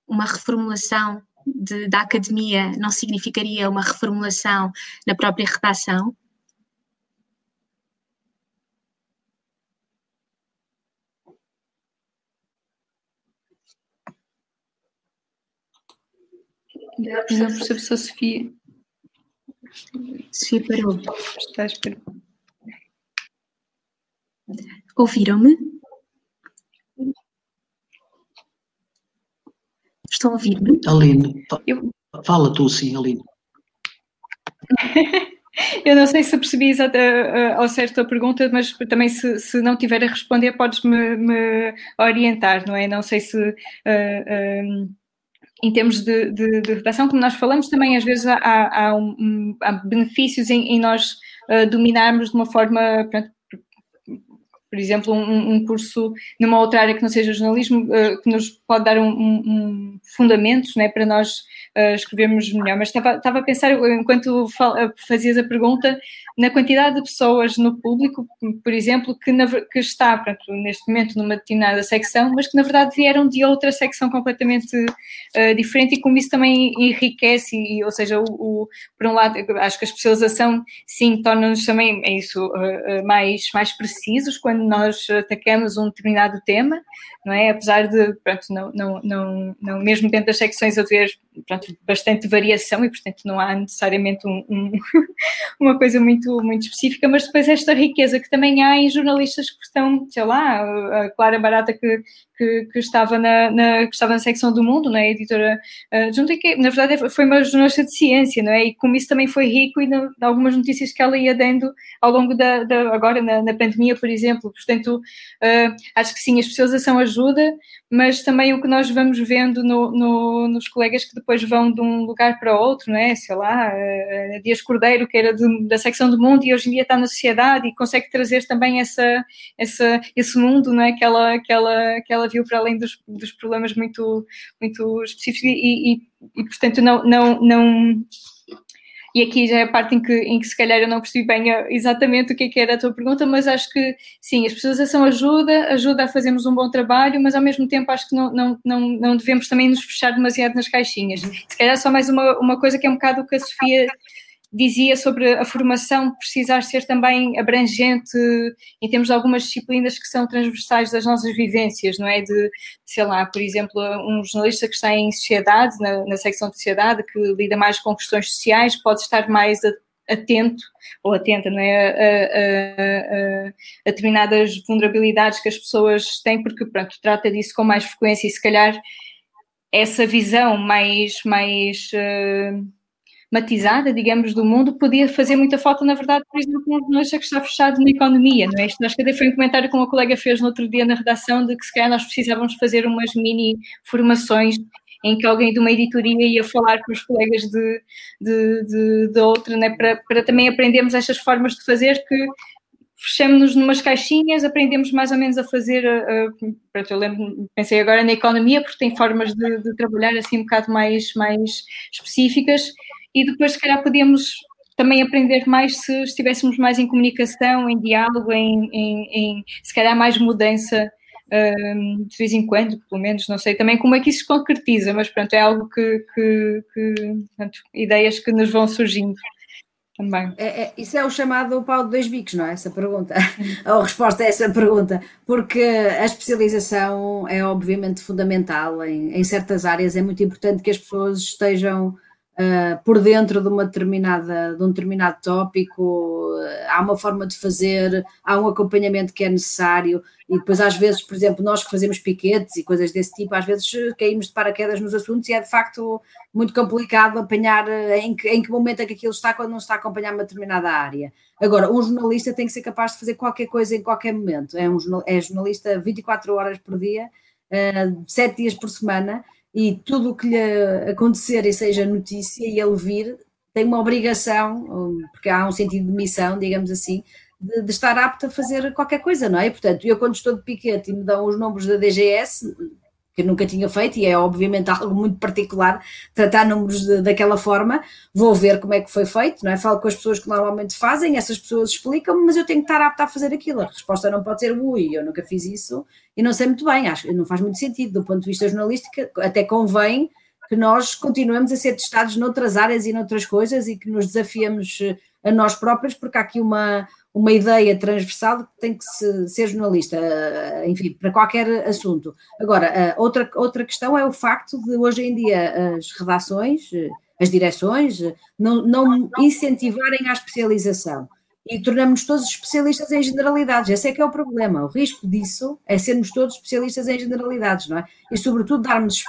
uma reformulação de, da academia não significaria uma reformulação na própria redação? Não percebo se a Sofia. Sofia parou. Estás parou. Ouviram-me? Estão a ouvir-me? Aline, eu... fala tu sim, Aline. [LAUGHS] Eu não sei se percebi uh, ao certo a pergunta, mas também se, se não tiver a responder, podes-me me orientar, não é? Não sei se uh, uh, em termos de, de, de, redação, como nós falamos, também às vezes há, há, um, há benefícios em, em nós dominarmos de uma forma pronto, por exemplo, um, um, curso numa outra área que não seja jornalismo, uh, que nos pode dar um, um fundamentos né, para nós uh, escrevermos melhor. Mas estava, estava a pensar, enquanto eh, fazias a pergunta, na quantidade de pessoas no público, por exemplo, que, na, que está pronto, neste momento numa determinada secção, mas que na verdade vieram de outra secção completamente uh, diferente e como isso também enriquece, e, ou seja, o, o, por um lado, acho que a especialização sim torna-nos também, é isso, uh, mais, mais precisos quando nós atacamos um determinado tema, não é? Apesar de, pronto, não, não, não, não mesmo dentro das secções haver pronto, bastante variação e, portanto, não há necessariamente um, um, [LAUGHS] uma coisa muito, muito específica, mas depois esta riqueza que também há em jornalistas que estão, sei lá, a Clara Barata que, que, que estava, na, na, que estava na secção do Mundo, não é? Editora uh, junto que, na verdade, foi uma jornalista de ciência, não é? E como isso também foi rico e de, algumas notícias que ela ia dando ao longo da, da agora na, na, pandemia, por exemplo. Portanto, uh, acho que sim, a especialização ajuda, mas também o que nós vamos vendo no, no, nos colegas que depois vão de um lugar para outro, não é? Sei lá, uh, Dias Cordeiro, que era de, da secção do mundo e hoje em dia está na sociedade e consegue trazer também essa, essa, esse mundo, não é? Que ela, que ela, que ela viu para além dos, dos problemas muito, muito específicos e, e, e portanto, não, não, não e aqui já é a parte em que, em que se calhar eu não percebi bem exatamente o que, é que era a tua pergunta, mas acho que sim, a especialização ajuda, ajuda a fazermos um bom trabalho, mas ao mesmo tempo acho que não, não, não, não devemos também nos fechar demasiado nas caixinhas. Se calhar só mais uma, uma coisa que é um bocado o que a Sofia dizia sobre a formação precisar ser também abrangente em termos de algumas disciplinas que são transversais das nossas vivências, não é? De, sei lá, por exemplo, um jornalista que está em sociedade, na, na secção de sociedade, que lida mais com questões sociais, pode estar mais atento ou atenta, não é? A, a, a, a, determinadas vulnerabilidades que as pessoas têm, porque, pronto, trata disso com mais frequência e se calhar essa visão mais, mais uh, matizada, digamos, do mundo, podia fazer muita falta, na verdade, por exemplo, um jornalista que está fechado na economia, não é? Isto acho que até foi um comentário que uma colega fez no outro dia na redação, de que se calhar nós precisávamos fazer umas mini formações em que alguém de uma editoria ia falar com os colegas de, de, de, de outra, né? para, para também aprendermos estas formas de fazer que fechamos-nos numas caixinhas, aprendemos mais ou menos a fazer, uh, eu lembro, pensei agora na economia, porque tem formas de, de, trabalhar assim um bocado mais, mais específicas, e depois se calhar podíamos também aprender mais se estivéssemos mais em comunicação, em diálogo, em, em, em se calhar mais mudança um, de vez em quando, pelo menos, não sei também como é que isso se concretiza, mas pronto, é algo que, que, que portanto, ideias que nos vão surgindo também. É, é, isso é o chamado pau de dois bicos, não é? Essa pergunta, [LAUGHS] ou resposta a essa pergunta, porque a especialização é obviamente fundamental em, em certas áreas, é muito importante que as pessoas estejam uh, por dentro de, uma determinada, de um determinado tópico, há uma forma de fazer, há um acompanhamento que é necessário, e depois às vezes, por exemplo, nós que fazemos piquetes e coisas desse tipo, às vezes caímos de paraquedas nos assuntos e é de facto muito complicado apanhar em que, em que momento é que aquilo está quando não está a acompanhar uma determinada área. Agora, um jornalista tem que ser capaz de fazer qualquer coisa em qualquer momento, é, um, é jornalista 24 horas por dia, uh, 7 dias por semana, e tudo o que lhe acontecer e seja notícia e ele vir, tem uma obrigação, porque há um sentido de missão, digamos assim, de, de, estar apto a fazer qualquer coisa, não é? Portanto, eu quando estou de piquete e me dão os números da DGS, que nunca tinha feito, e é obviamente algo muito particular tratar números de, daquela forma, vou ver como é que foi feito, não é? Falo com as pessoas que normalmente fazem, essas pessoas explicam mas eu tenho que estar apta a fazer aquilo. A resposta não pode ser ui, eu nunca fiz isso e não sei muito bem, acho não faz muito sentido do ponto de vista jornalístico, até convém que nós continuemos a ser testados noutras áreas e noutras coisas e que nos desafiemos eh, a nós próprios, porque há aqui uma, uma ideia transversal que tem que se, ser jornalista, eh, enfim, para qualquer assunto. Agora, eh, outra, outra questão é o facto de hoje em dia as redações, eh, as direções, não, não incentivarem a especialização e tornamos todos especialistas em generalidades. Esse é que é o problema. O risco disso é sermos todos especialistas em generalidades, não é? E, sobretudo, darmos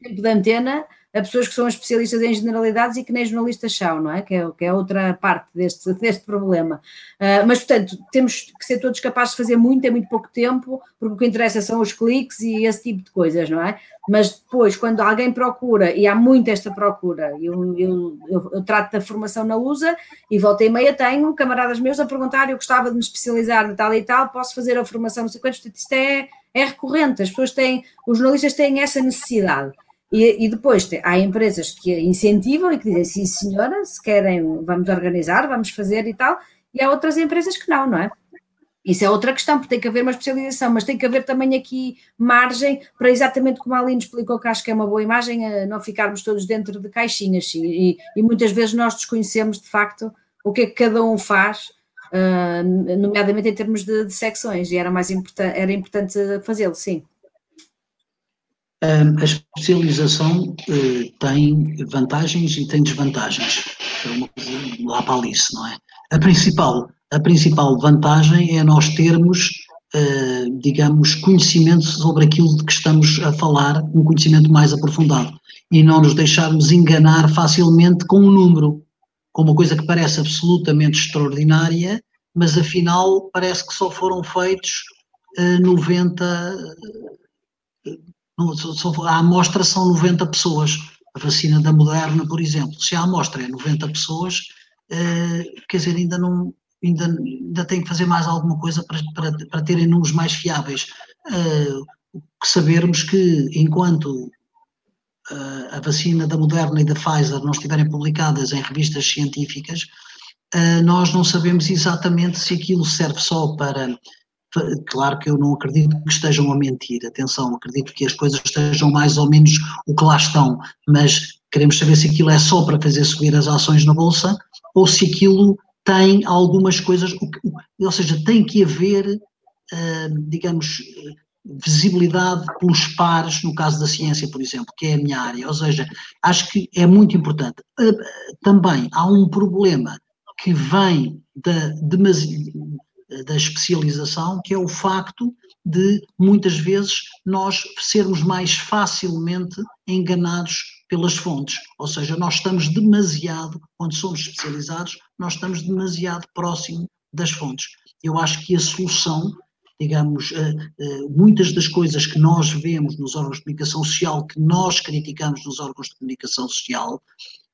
tempo de antena a pessoas que são especialistas em generalidades e que nem jornalistas são, não é? Que é, que é outra parte deste, [LAUGHS] deste problema. Uh, mas, portanto, temos que ser todos capazes de fazer muito em muito pouco tempo, porque o que interessa são os cliques e esse tipo de coisas, não é? Mas depois, quando alguém procura, e há muito esta procura, eu, eu, eu, eu trato da formação na USA e volta e meia tenho camaradas meus a perguntar, eu gostava de me especializar em tal e tal, posso fazer a formação, não sei quantos, isto é, é recorrente, as pessoas têm, os jornalistas têm essa necessidade. E, e, depois tem, há empresas que incentivam e que dizem sim senhora, se querem vamos organizar, vamos fazer e tal, e há outras empresas que não, não é? Isso é outra questão, porque tem que haver uma especialização, mas tem que haver também aqui margem para exatamente como a Aline explicou, que acho que é uma boa imagem, não ficarmos todos dentro de caixinhas e, e muitas vezes nós desconhecemos de facto o que é que cada um faz, uh, nomeadamente em termos de, de secções, e era mais importante, era importante fazê-lo, sim. A especialização uh, tem vantagens e tem desvantagens. É uma lá para Alice, não é? A principal, a principal vantagem é nós termos, uh, digamos, conhecimento sobre aquilo de que estamos a falar, um conhecimento mais aprofundado. E não nos deixarmos enganar facilmente com um número, com uma coisa que parece absolutamente extraordinária, mas afinal parece que só foram feitos uh, 90 a amostra são 90 pessoas. a vacina da Moderna, por exemplo, se a amostra é 90 pessoas, quer dizer, ainda não, ainda, ainda tem que fazer mais alguma coisa para, para, para terem números mais fiáveis. Uh, sabermos que enquanto uh, a vacina da Moderna e da Pfizer não estiverem publicadas em revistas científicas, uh, nós não sabemos exatamente se aquilo serve só para. Claro que eu não acredito que estejam a mentir, atenção, acredito que as coisas estejam mais ou menos o que lá estão, mas queremos saber se aquilo é só para fazer subir as ações na Bolsa ou se aquilo tem algumas coisas, ou seja, tem que haver, uh, digamos, visibilidade pelos pares, no caso da ciência, por exemplo, que é a minha área. Ou seja, acho que é muito importante. Uh, também há um problema que vem da, da especialização, que é o facto de muitas vezes nós sermos mais facilmente enganados pelas fontes, ou seja, nós estamos demasiado, quando somos especializados, nós estamos demasiado próximo das fontes. Eu acho que a solução, digamos, eh, eh, muitas das coisas que nós vemos nos órgãos de comunicação social, que nós criticamos nos órgãos de comunicação social,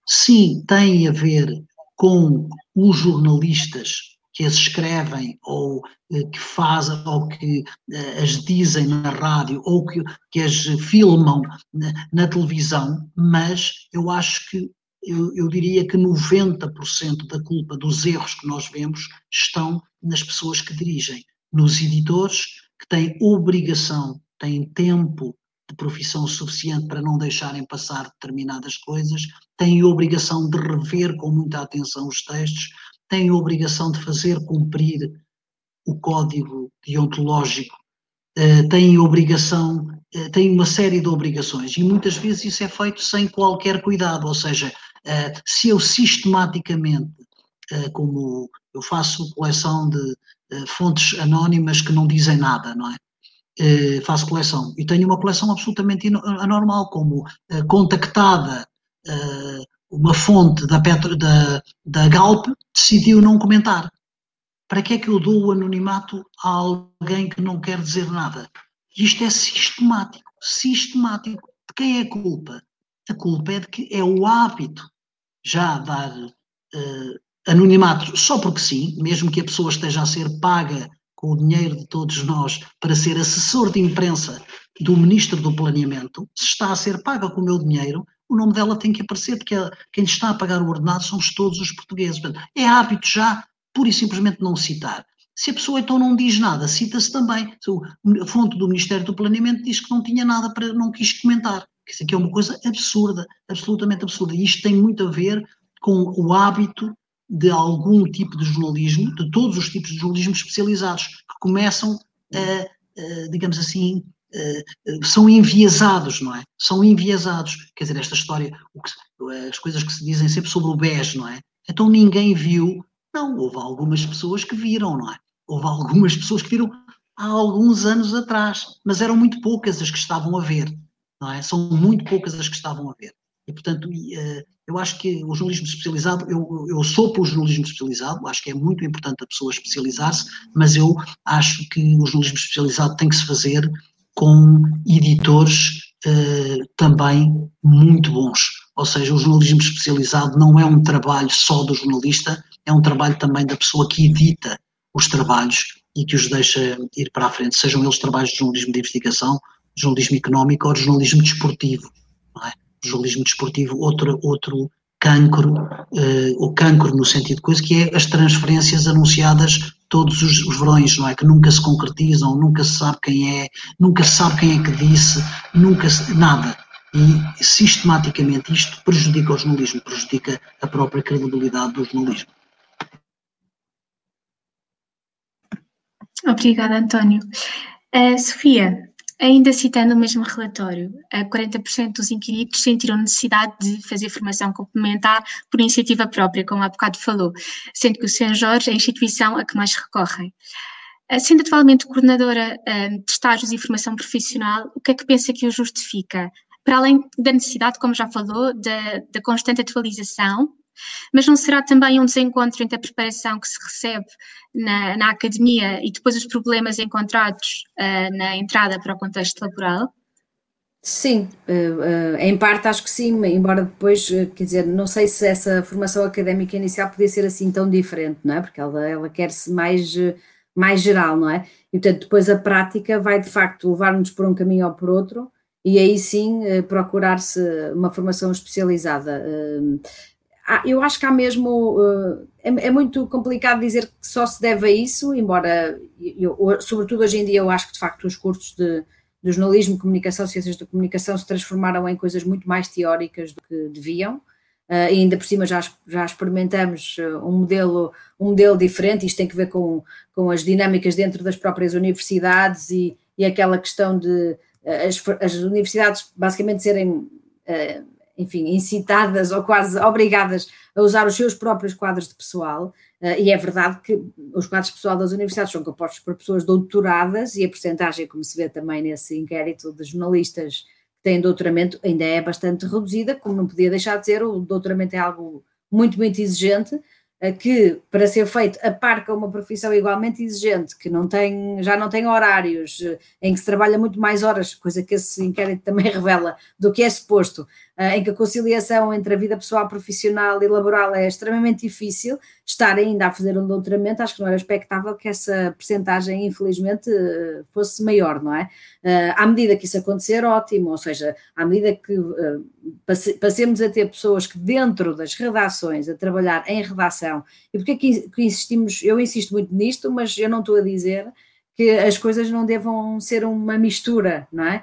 sim, têm a ver com os jornalistas que as escrevem ou eh, que fazem ou que eh, as dizem na rádio ou que, que as filmam na, na televisão, mas eu acho que eu, eu, diria que 90% da culpa dos erros que nós vemos estão nas pessoas que dirigem, nos editores que têm obrigação, têm tempo de profissão suficiente para não deixarem passar determinadas coisas, têm obrigação de rever com muita atenção os textos, têm a obrigação de fazer cumprir o código deontológico, uh, têm obrigação, uh, têm uma série de obrigações e muitas vezes isso é feito sem qualquer cuidado, ou seja, uh, se eu sistematicamente, como eu faço coleção de fontes anónimas que não dizem nada, não é? faço coleção e tenho uma coleção absolutamente anormal, como contactada uma fonte da, Petro, da, da Galp decidiu não comentar. Para que é que eu dou o anonimato a alguém que não quer dizer nada? Isto é sistemático, sistemático. De quem é a culpa? A culpa é de que é o hábito já dar uh, anonimato só porque sim, mesmo que a pessoa esteja a ser paga com o dinheiro de todos nós para ser assessor de imprensa do Ministro do Planeamento, se está a ser paga com o meu dinheiro, o nome dela tem que aparecer, porque quem está a pagar o ordenado são todos os portugueses. É hábito já, pura e simplesmente, não citar. Se a pessoa então não diz nada, cita-se também. A fonte do Ministério do Planeamento diz que não tinha nada para, não quis comentar. Isso aqui é uma coisa absurda, absolutamente absurda. E isto tem muito a ver com o hábito de algum tipo de jornalismo, de todos os tipos de jornalismo especializados, que começam a, a digamos assim, são enviesados, não é? São enviesados. Quer dizer, esta história, as coisas que se dizem sempre sobre o BES, não é? Então ninguém viu. Não, houve algumas pessoas que viram, não é? Houve algumas pessoas que viram há alguns anos atrás, mas eram muito poucas as que estavam a ver, não é? São muito poucas as que estavam a ver. E, portanto, eh, eu acho que o jornalismo especializado, eu, eu sou o jornalismo especializado, acho que é muito importante a pessoa especializar-se, mas eu acho que o jornalismo especializado tem que se fazer com editores uh, também muito bons. Ou seja, o jornalismo especializado não é um trabalho só do jornalista, é um trabalho também da pessoa que edita os trabalhos e que os deixa ir para a frente, sejam eles trabalhos de jornalismo de investigação, de jornalismo económico ou de jornalismo desportivo. É? jornalismo desportivo, outro, outro cancro, uh, o cancro no sentido de coisa, que é as transferências anunciadas todos os, os verões, não é? Que nunca se concretizam, nunca se sabe quem é, nunca se sabe quem é que disse, nunca se, nada. E sistematicamente isto prejudica o jornalismo, prejudica a própria credibilidade do jornalismo. Obrigada, António. Uh, Sofia, Ainda citando o mesmo relatório, 40% dos inquiridos sentiram necessidade de fazer formação complementar por iniciativa própria, como há bocado falou, sendo que o São Jorge é a instituição a que mais recorrem. Sendo atualmente coordenadora de estágios e formação profissional, o que é que pensa que o justifica? Para além da necessidade, como já falou, da, da constante atualização mas não será também um desencontro entre a preparação que se recebe na, na academia e depois os problemas encontrados uh, na entrada para o contexto laboral? Sim, em parte acho que sim, embora depois, quer dizer, não sei se essa formação académica inicial podia ser assim tão diferente, não é? Porque ela, ela quer-se mais, mais geral, não é? E portanto, depois a prática vai de facto levar-nos por um caminho ou por outro, e aí sim procurar-se uma formação especializada. Eu acho que há mesmo. É, é muito complicado dizer que só se deve a isso, embora, eu, sobretudo hoje em dia, eu acho que de facto os cursos de do jornalismo, comunicação, ciências da comunicação se transformaram em coisas muito mais teóricas do que deviam. Uh, e ainda por cima já, já experimentamos ah, um modelo, um modelo diferente, isto tem que ver com, com as dinâmicas dentro das próprias universidades e, e aquela questão de as, as universidades basicamente serem, uh, enfim, incitadas ou quase obrigadas a usar os seus próprios quadros de pessoal, Uh, e é verdade que os quadros pessoal das universidades são compostos por pessoas doutoradas e a porcentagem, como se vê também nesse inquérito de jornalistas que têm doutoramento, ainda é bastante reduzida, como não podia deixar de ser, o doutoramento é algo muito, muito exigente, uh, que para ser feito aparca uma profissão igualmente exigente, que não tem, já não tem horários, uh, em que se trabalha muito mais horas, coisa que esse inquérito também [LAUGHS] revela, do que é suposto, em que a conciliação entre a vida pessoal, profissional e laboral é extremamente difícil, estar ainda a fazer um doutoramento, acho que não era expectável que essa percentagem, infelizmente, fosse maior, não é? Eh, à medida que isso acontecer, ótimo, ou seja, à medida que passemos a ter pessoas que dentro das redações, a trabalhar em redação, e porque é que insistimos, eu insisto muito nisto, mas eu não estou a dizer que as coisas não devam ser uma mistura, não é?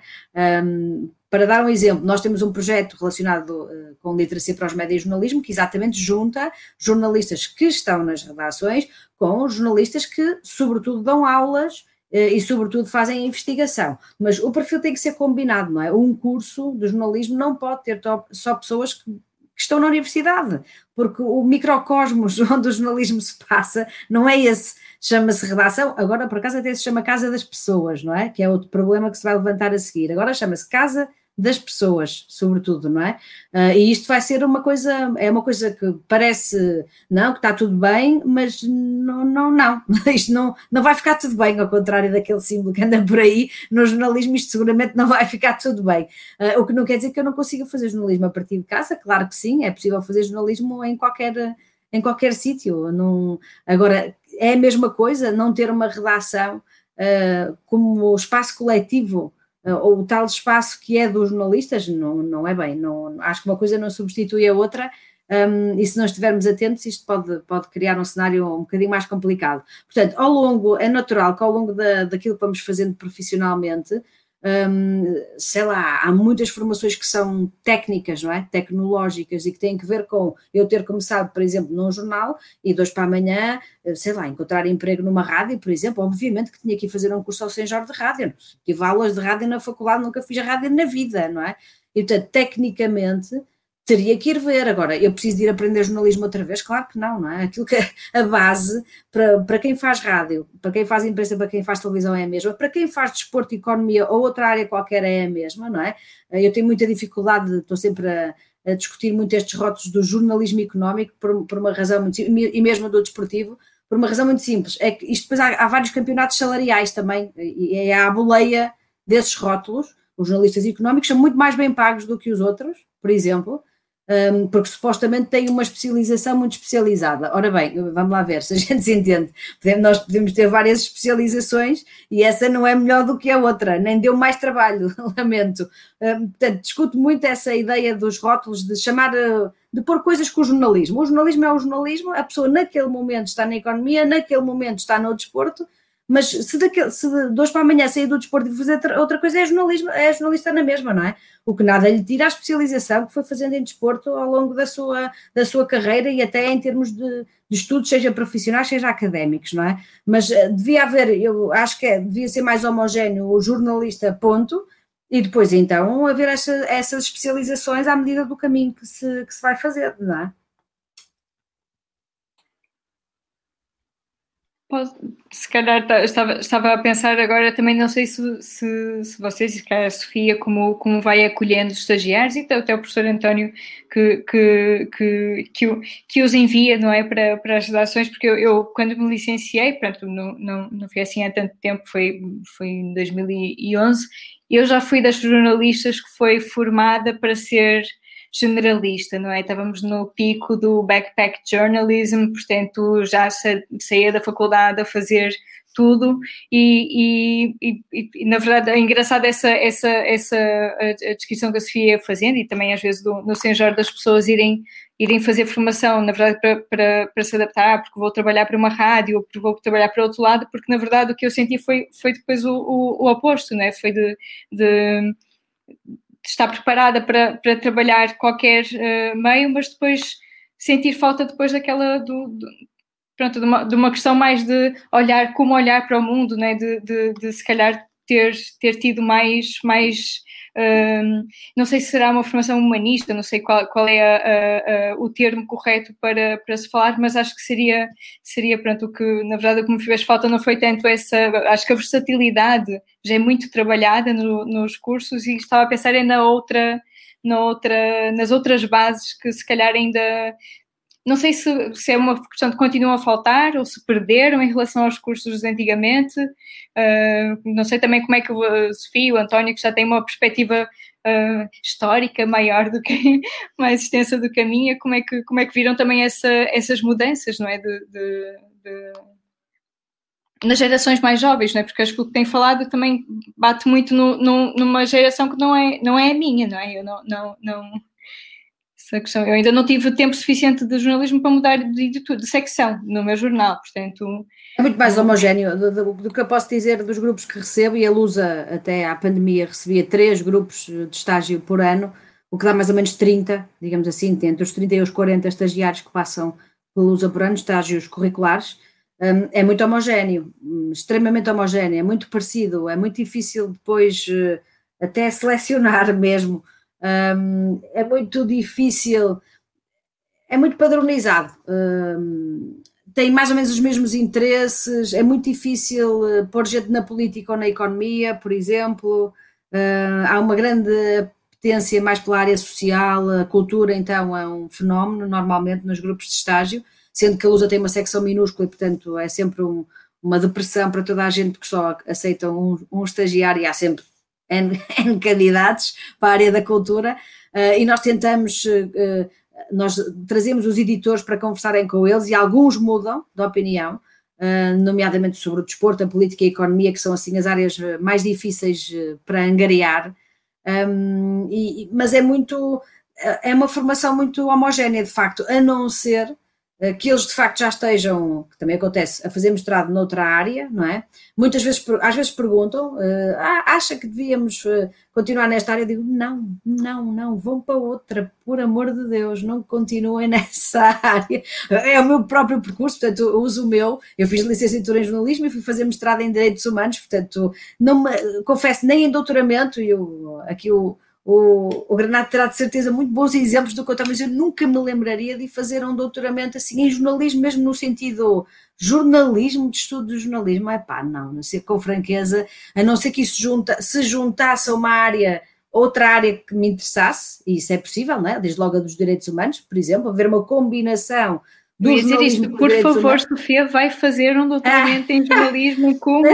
Um, para dar um exemplo, nós temos um projeto relacionado uh, com literacia para os médias e jornalismo que exatamente junta jornalistas que estão nas redações com jornalistas que, sobretudo, dão aulas uh, e, sobretudo, fazem investigação. Mas o perfil tem que ser combinado, não é? Um curso de jornalismo não pode ter só pessoas que, que estão na universidade, porque o microcosmos [LAUGHS] onde o jornalismo se passa não é esse chama-se redação, agora por acaso até se chama Casa das Pessoas, não é? Que é outro problema que se vai levantar a seguir. Agora chama-se Casa das pessoas, sobretudo, não é? Uh, e isto vai ser uma coisa, é uma coisa que parece, não, que está tudo bem, mas não, não, não, [LAUGHS] isto não, não vai ficar tudo bem, ao contrário daquele símbolo que anda por aí, no jornalismo isto seguramente não vai ficar tudo bem, uh, o que não quer dizer que eu não consiga fazer jornalismo a partir de casa, claro que sim, é possível fazer jornalismo em qualquer, em qualquer sítio, não, agora, é a mesma coisa não ter uma redação uh, como espaço coletivo, ou o tal espaço que é dos jornalistas, não, não é bem, não, acho que uma coisa não substitui a outra, um, e se não estivermos atentos, isto pode, pode criar um cenário um bocadinho mais complicado. Portanto, ao longo, é natural que ao longo da, daquilo que vamos fazendo profissionalmente, um, sei lá, há muitas formações que são técnicas, não é? Tecnológicas e que têm que ver com eu ter começado, por exemplo, num jornal e dois para amanhã, sei lá, encontrar emprego numa rádio, por exemplo, obviamente que tinha que ir fazer um curso ao Senhor de rádio, tive aulas de rádio na faculdade, nunca fiz rádio na vida, não é? E portanto, tecnicamente, teria que ir ver. Agora, eu preciso de ir aprender jornalismo outra vez? Claro que não, não é? Aquilo que é a base para, para quem faz rádio, para quem faz imprensa, para quem faz televisão é a mesma, para quem faz desporto, economia ou outra área qualquer é a mesma, não é? Eu tenho muita dificuldade, estou sempre a, a discutir muito estes rótulos do jornalismo económico por, por uma razão muito e mesmo do desportivo, por uma razão muito simples, é que isto depois há, há vários campeonatos salariais também, e é a boleia desses rótulos, os jornalistas económicos são muito mais bem pagos do que os outros, por exemplo, um, porque supostamente tem uma especialização muito especializada. Ora bem, vamos lá ver se a [LAUGHS] gente se entende. Podemos, nós podemos ter várias especializações e essa não é melhor do que a outra, nem deu mais trabalho, [LAUGHS] lamento. Um, portanto, discuto muito essa ideia dos rótulos de chamar, uh, de pôr coisas com o jornalismo. O jornalismo é o jornalismo, a pessoa naquele momento está na economia, naquele momento está no desporto, mas se, daquele, se de hoje para amanhã sair do desporto e fazer outra coisa, é, jornalismo, é jornalista na mesma, não é? O que nada lhe tira a especialização que foi fazendo em desporto ao longo da sua, da sua carreira e até em termos de, de estudos, seja profissionais, seja académicos, não é? Mas uh, devia haver, eu acho que é, devia ser mais homogéneo o jornalista, ponto, e depois então haver essa, essas especializações à medida do caminho que se, que se vai fazer, não é? Se calhar tá, estava, estava a pensar agora, também não sei se, se, se vocês, se calhar a Sofia, como, como vai acolhendo os estagiários e até o professor António que, que, que, que, que os envia, não é, para, para as redações, porque eu, eu, quando me licenciei, pronto, não, não, não foi assim há tanto tempo, foi, foi em 2011, eu já fui das jornalistas que foi formada para ser generalista, não é? Estávamos no pico do backpack journalism, portanto já saía da faculdade a fazer tudo e, e, e, e, na verdade é engraçado essa, essa, essa a, descrição que a Sofia ia fazendo e também às vezes do, no Senhor das pessoas irem, irem fazer formação, na verdade para, para, para se adaptar, porque vou trabalhar para uma rádio porque vou trabalhar para outro lado, porque na verdade o que eu senti foi, foi depois o, o, o oposto, né? foi de, de estar preparada para, para trabalhar qualquer uh, meio, mas depois sentir falta depois daquela do, do pronto, de uma, de uma, questão mais de olhar como olhar para o mundo, né? de, de, de se calhar ter, ter tido mais, mais um, não sei se será uma formação humanista, não sei qual, qual é a, a, a, o termo correto para, para se falar, mas acho que seria, seria pronto, o que na verdade o que me fez falta não foi tanto essa, acho que a versatilidade já é muito trabalhada no, nos cursos e estava a pensar ainda outra, na outra, nas outras bases que se calhar ainda não sei se, se, é uma questão de continuam a faltar ou se perderam em relação aos cursos de antigamente. Uh, não sei também como é que o Sofia e o António, que já têm uma perspectiva uh, histórica maior do que [LAUGHS] mais extensa do que a minha, como é que, como é que viram também essa, essas mudanças, não é? De, de, de, nas gerações mais jovens, não é? Porque acho que o que tem falado também bate muito no, no, numa geração que não é, não é a minha, não é? Eu não, não, não essa questão. Eu ainda não tive tempo suficiente de jornalismo para mudar de, de, de secção no meu jornal, portanto. É muito mais homogéneo do, do, do, que eu posso dizer dos grupos que recebo, e a Lusa, até à pandemia, recebia três grupos de estágio por ano, o que dá mais ou menos 30, digamos assim, entre os 30 e os 40 estagiários que passam pela Lusa por ano, estágios curriculares. Um, é muito homogéneo, hum, extremamente homogéneo, é muito parecido, é muito difícil depois uh, até selecionar [LAUGHS] mesmo um, é muito difícil, é muito padronizado, um, tem mais ou menos os mesmos interesses, é muito difícil uh, pôr gente na política ou na economia, por exemplo, uh, há uma grande apetência mais pela área social, a cultura então é um fenómeno normalmente nos grupos de estágio, sendo que a Lusa tem uma secção minúscula e portanto é sempre um, uma depressão para toda a gente que só aceita um, um estagiário e há sempre N, [LAUGHS] N candidatos para a área da cultura uh, e nós tentamos, uh, nós trazemos os editores para conversarem com eles e alguns mudam de opinião, uh, nomeadamente sobre o desporto, a política e a economia, que são assim as áreas mais difíceis para angariar, um, e, mas é muito, é uma formação muito homogénea de facto, a não ser que eles de facto já estejam, que também acontece, a fazer mestrado noutra área, não é? Muitas vezes, às vezes perguntam, uh, ah, acha que devíamos uh, continuar nesta área? Eu digo, não, não, não, vão para outra, por amor de Deus, não continuem [LAUGHS] nessa área. É o meu próprio percurso, portanto, uso o meu, eu fiz licenciatura em jornalismo e fui fazer mestrado em Direitos Humanos, portanto, não me, confesso, nem em doutoramento, e aqui o o, o Granado terá de certeza muito bons exemplos do que eu estava, mas eu nunca me lembraria de fazer um doutoramento assim em jornalismo, mesmo no sentido jornalismo, de estudo do jornalismo. É pá, não, não sei, com franqueza, a não ser que isso junta, se juntasse a uma área, outra área que me interessasse, e isso é possível, não é? Desde logo a dos direitos humanos, por exemplo, haver uma combinação do Ia dizer isto, por favor, humanos. Sofia, vai fazer um doutoramento ah. [LAUGHS] em jornalismo como. [LAUGHS]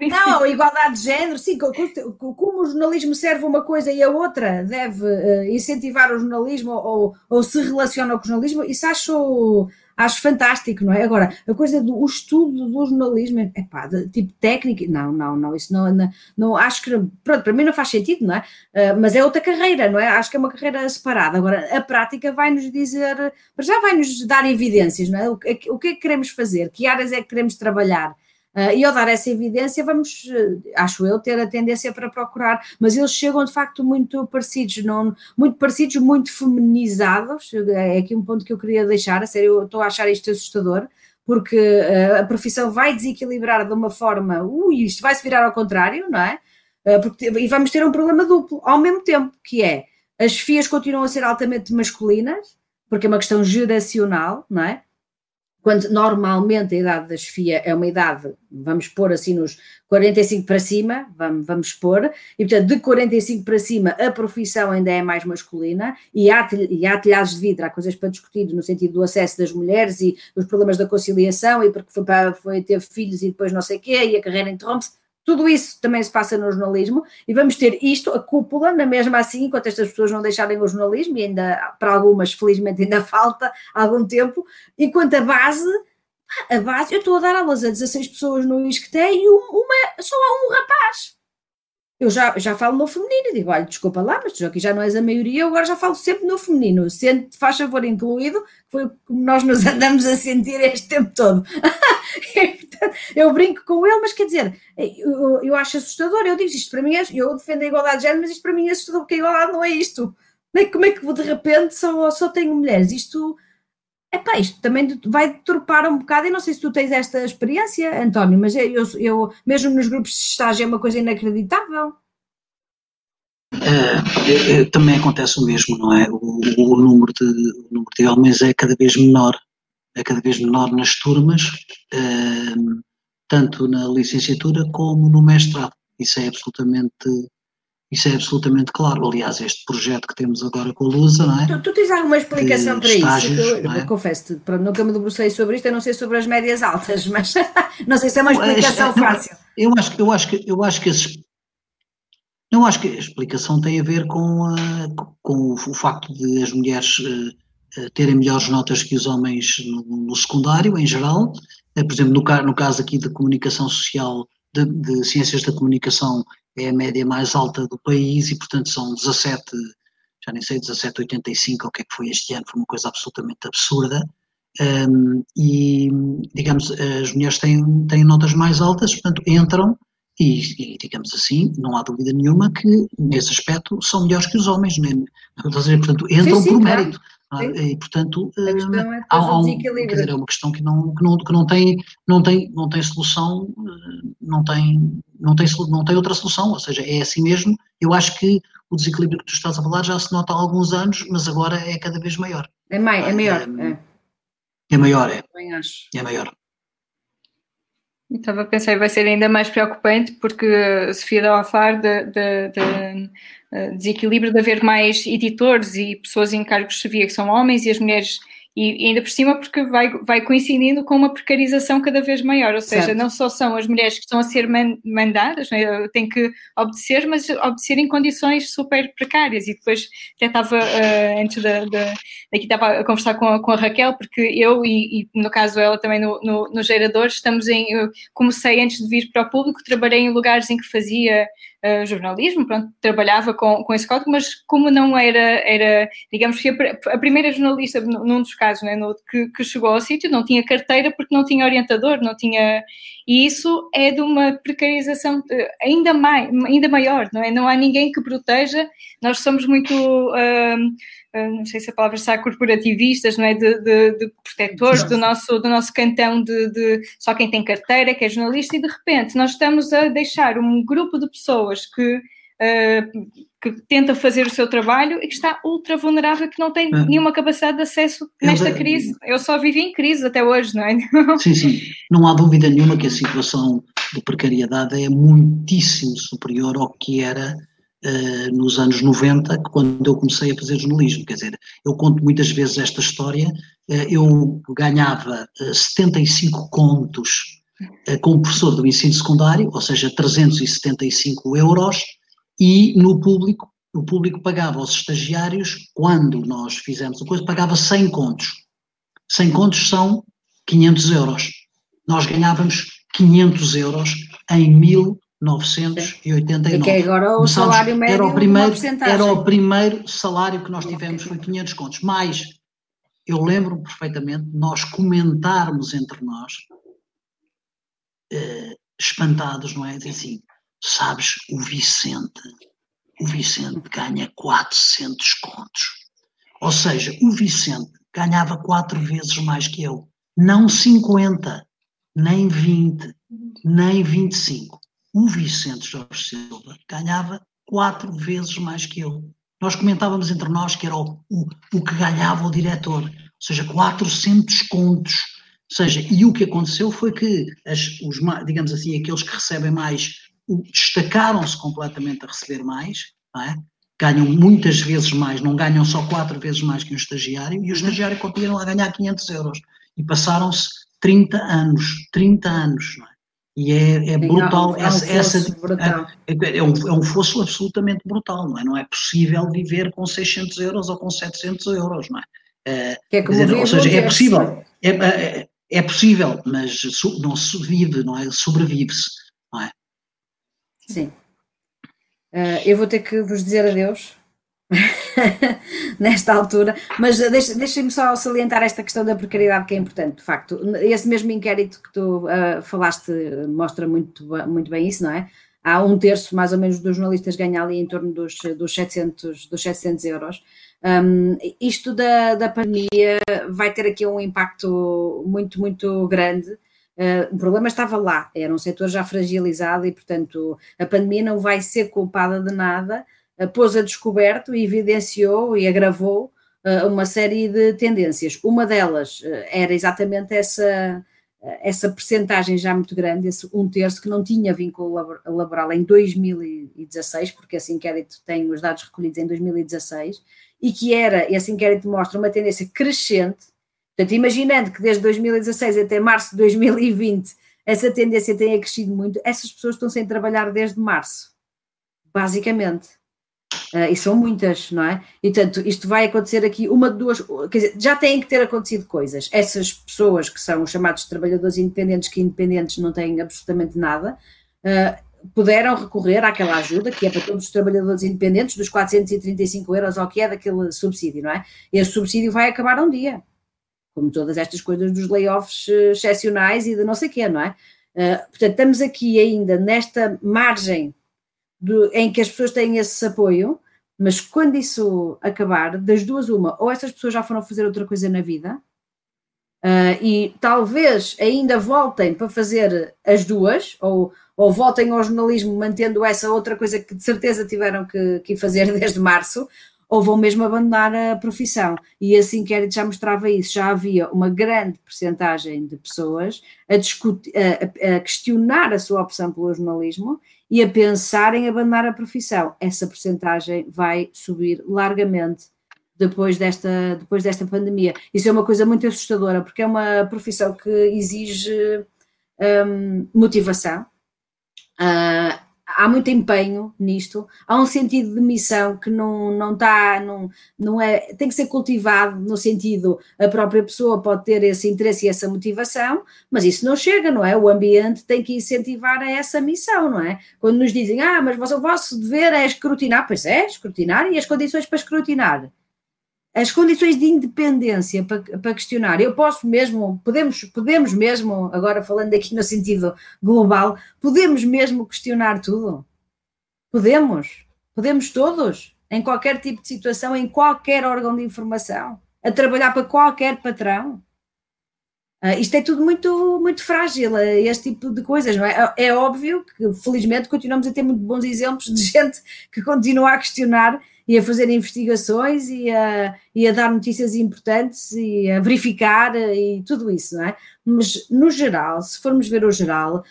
Não, igualdade de género, sim, como o jornalismo serve uma coisa e a outra deve uh, incentivar o jornalismo ou, ou se relaciona com o jornalismo, isso acho acho fantástico, não é? Agora, a coisa do estudo do jornalismo, é pá, tipo técnica, não, não, não, isso não, não, não, acho que, pronto, para mim não faz sentido, não é? Uh, mas é outra carreira, não é? Acho que é uma carreira separada. Agora, a prática vai-nos dizer, já vai-nos dar evidências, não é? O, o que é que queremos fazer? Que áreas é que queremos trabalhar? Uh, e ao dar essa evidência, vamos, uh, acho eu, ter a tendência para procurar, mas eles chegam de facto muito parecidos, não, muito parecidos, muito feminizados. É aqui um ponto que eu queria deixar, a sério, eu estou a achar isto assustador, porque uh, a profissão vai desequilibrar de uma forma, ui, isto vai se virar ao contrário, não é? Porque, e vamos ter um problema duplo ao mesmo tempo, que é as FIAs continuam a ser altamente masculinas, porque é uma questão geracional, não é? Quando normalmente a idade da chefia é uma idade, vamos pôr assim nos 45 para cima, vamos, vamos pôr, e portanto de 45 para cima a profissão ainda é mais masculina e há, e há telhados de vidro, há coisas para discutir no sentido do acesso das mulheres e os problemas da conciliação e porque foi, para, foi ter filhos e depois não sei o quê e a carreira interrompe-se, tudo isso também se passa no jornalismo e vamos ter isto, a cúpula, na mesma assim, enquanto estas pessoas não deixarem o jornalismo, e ainda para algumas, felizmente, ainda falta algum tempo, enquanto a base, a base, eu estou a dar aulas a 16 pessoas no ISCTE e uma, só há um rapaz. Eu já, já falo no feminino, digo, olha, desculpa lá, mas tu aqui já não és a maioria, eu agora já falo sempre no feminino, sendo, faz favor, incluído, foi como nós nos andamos a sentir este tempo todo. [LAUGHS] [LAUGHS] eu brinco com ele, mas quer dizer, eu, eu acho assustador, eu digo isto para mim, é, eu defendo a igualdade de género, mas isto para mim é assustador, porque a igualdade não é isto. Como é que de repente só, só tenho mulheres? Isto, epá, isto também vai deturpar um bocado, e não sei se tu tens esta experiência, António, mas eu, eu mesmo nos grupos de estágio é uma coisa inacreditável. É, é, também acontece o mesmo, não é? O, o, número de, o número de homens é cada vez menor é cada vez menor nas turmas, ehm, tanto na licenciatura como no mestrado. Isso é absolutamente isso é absolutamente claro. Aliás, este projeto que temos agora com a Lusa, não é? Tu, tu tens alguma explicação para estágios, isso? Eu, é? confesso-te, nunca me debrucei sobre isto, a não sei sobre as médias altas, [LAUGHS] mas não sei se é uma explicação fácil. Eu acho, eu acho que eu acho que esses eu acho que a explicação tem a ver com, a, com o, facto de as mulheres eh, terem melhores notas que os homens no, no secundário, em geral. Eh, por exemplo, no, no caso aqui de comunicação social, de, de, ciências da comunicação, é a média mais alta do país e, portanto, são 17, já nem sei, 17,85 ou o que é que foi este ano, foi uma coisa absolutamente absurda. Um, e, digamos, as mulheres têm, têm notas mais altas, portanto, entram e, e, digamos assim, não há dúvida nenhuma que, nesse aspecto, são melhores que os homens, né? portanto, entram sim, sim, por mérito. Ah, e, portanto, a questão é há, há um, quer dizer, é uma questão que não, que não, que não, tem, não, tem, não tem solução, eh, não tem, não, tem, não tem outra solução, ou seja, é assim mesmo. Eu acho que o desequilíbrio que tu estás a falar já se nota há alguns anos, mas agora é cada vez maior. É, mai, é maior. É, é. é maior, é. É maior. Estava a pensar, vai ser ainda mais preocupante porque Sofia a de, de, de, eh, desequilíbrio de haver mais editores e pessoas em cargos chefia que são homens e as mulheres e, ainda por cima porque vai, vai coincidindo com uma precarização cada vez maior, ou seja, certo. não só são as mulheres que estão a ser mandadas, né, têm que obedecer, mas obedecer em condições super precárias e depois até estava uh, antes da, da, daqui estava a conversar com a, com a Raquel, porque eu e, e, no caso ela também no, no, no gerador, estamos em, comecei antes de vir para o público, trabalhei em lugares em que fazia uh, jornalismo, pronto, trabalhava com, com esse código, mas como não era, era digamos, que a, a primeira jornalista, num dos casos, né, no, que, que chegou ao sítio, não tinha carteira porque não tinha orientador, não tinha. E isso é de uma precarização eh, ainda, mais, ainda maior, não é? Não há ninguém que proteja, nós somos muito. Uh, não sei se a palavra está corporativistas, não é? De, de, de protetores do nosso, do nosso cantão de, de, só quem tem carteira, que é jornalista, e de repente nós estamos a deixar um grupo de pessoas que, uh, que tenta fazer o seu trabalho e que está ultra vulnerável, que não tem é. nenhuma capacidade de acesso nesta crise. Eu só vivi em crise até hoje, não é? [LAUGHS] Sim, sim. Não há dúvida nenhuma que a situação de precariedade é muitíssimo superior ao que era uh, nos anos 90, quando eu comecei a fazer jornalismo. Quer dizer, eu conto muitas vezes esta história. Uh, eu ganhava uh, eh, 75 contos como professor do ensino secundário, ou seja, 375 euros, e no público, o público pagava aos estagiários, quando nós fizemos a coisa, pagava 100 contos. 100 contos são 500 euros. Nós ganhávamos 500 euros em 989. E que agora o salário médio era o primeiro, era o primeiro salário que nós tivemos, foi 500 contos. Mas eu lembro perfeitamente nós comentarmos entre nós, eh, espantados, não é? Dizer assim, sabes, o Vicente, o Vicente ganha 400 contos. Ou seja, o Vicente ganhava quatro vezes mais que eu. Não 50, nem 20, nem 25 o Vicente Jorge Silva ganhava quatro vezes mais que eu. Nós comentávamos entre nós que era o, o, o que ganhava o diretor, ou seja, 400 contos seja, e o que aconteceu foi que, as, os, digamos assim, aqueles que recebem mais destacaram-se completamente a receber mais, é? ganham muitas vezes mais, não ganham só quatro vezes mais que um estagiário, e o estagiário continuam a ganhar 500 euros. E passaram-se 30 anos, 30 anos, não é? E é, é brutal, é um, essa, essa brutal. É, é, um, é um fosso absolutamente brutal, não é? Não é possível viver com 600 euros ou com 700 euros, não é? é é dizer, ou seja, é possível, é, é, é, possível, mas não se vive, não é? Sobrevive-se, não é? Sim. Uh, eu vou ter que vos dizer adeus [LAUGHS] nesta altura, mas deixem-me deixa só salientar esta questão da precariedade que é importante, de facto. Esse mesmo inquérito que tu uh, falaste mostra muito, muito bem isso, não é? Há um terço, mais ou menos, dos jornalistas ganha ali em torno dos, dos, 700, dos 700 euros. Um, isto da, da pandemia vai ter aqui um impacto muito, muito grande. Uh, o problema estava lá, era um setor já fragilizado e, portanto, a pandemia não vai ser culpada de nada, pôs a descoberto e evidenciou e agravou uh, uma série de tendências. Uma delas era exatamente essa, essa percentagem já muito grande, esse um terço que não tinha vínculo laboral em 2016, porque esse inquérito tem os dados recolhidos em 2016, e que era, esse inquérito mostra uma tendência crescente, portanto, imaginando que desde 2016 até março de 2020 essa tendência tenha crescido muito, essas pessoas estão sem trabalhar desde março, basicamente. Uh, e são muitas, não é? E portanto, isto vai acontecer aqui uma de duas, quer dizer, já têm que ter acontecido coisas. Essas pessoas que são os chamados trabalhadores independentes, que independentes não têm absolutamente nada, uh, puderam recorrer àquela ajuda, que é para todos os trabalhadores independentes, dos 435 euros ou que é daquele subsídio, não é? Esse subsídio vai acabar um dia, como todas estas coisas dos layoffs eh, excepcionais e de não sei o quê, não é? Uh, portanto, estamos aqui ainda nesta margem do, em que as pessoas têm esse apoio, mas quando isso acabar, das duas uma, ou essas pessoas já foram fazer outra coisa na vida, uh, e talvez ainda voltem para fazer as duas, ou ou voltem ao jornalismo mantendo essa outra coisa que de certeza tiveram que, que fazer [LAUGHS] desde março, ou vão mesmo abandonar a profissão. E esse inquérito já mostrava isso, já havia uma grande percentagem de pessoas a, discutir, a, a, questionar a sua opção pelo jornalismo e a pensar em abandonar a profissão. Essa percentagem vai subir largamente depois desta, depois desta pandemia. Isso é uma coisa muito assustadora, porque é uma profissão que exige um, motivação, Uh, há muito empenho nisto, há um sentido de missão que não, não está, não, não é, tem que ser cultivado no sentido, a própria pessoa pode ter esse interesse e essa motivação, mas isso não chega, não é? O ambiente tem que incentivar a essa missão, não é? Quando nos dizem, ah, mas o vosso dever é escrutinar, pois é, escrutinar, e as condições para escrutinar? As condições de independência para, para, questionar. Eu posso mesmo, podemos, podemos mesmo, agora falando aqui no sentido global, podemos mesmo questionar tudo? Podemos, podemos todos, em qualquer tipo de situação, em qualquer órgão de informação, a trabalhar para qualquer patrão. Uh, isto é tudo muito, muito frágil, uh, este tipo de coisas, não é? É óbvio que, felizmente, continuamos a ter muito bons exemplos de [LAUGHS] gente que continua a questionar e a fazer investigações e a, e a dar notícias importantes e a verificar e tudo isso, não é? Mas no geral, se formos ver o geral,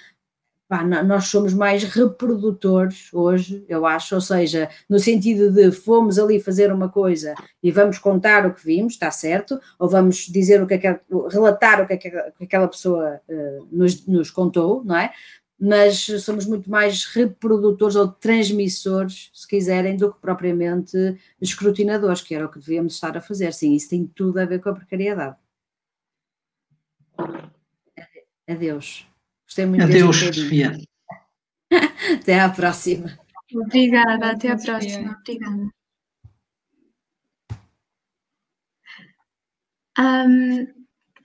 pá, nós somos mais reprodutores hoje, eu acho, ou seja, no sentido de fomos ali fazer uma coisa e vamos contar o que vimos, está certo, ou vamos dizer o que é relatar o que, é que aquela pessoa uh, nos, nos contou, não é? Mas somos muito mais reprodutores ou transmissores, se quiserem, do que propriamente escrutinadores, que era o que devíamos estar a fazer. Sim, isso tem tudo a ver com a precariedade. Adeus. Gostei muito Adeus, Sofia. [LAUGHS] Até à próxima. Obrigada, até à próxima. Obrigada. Um,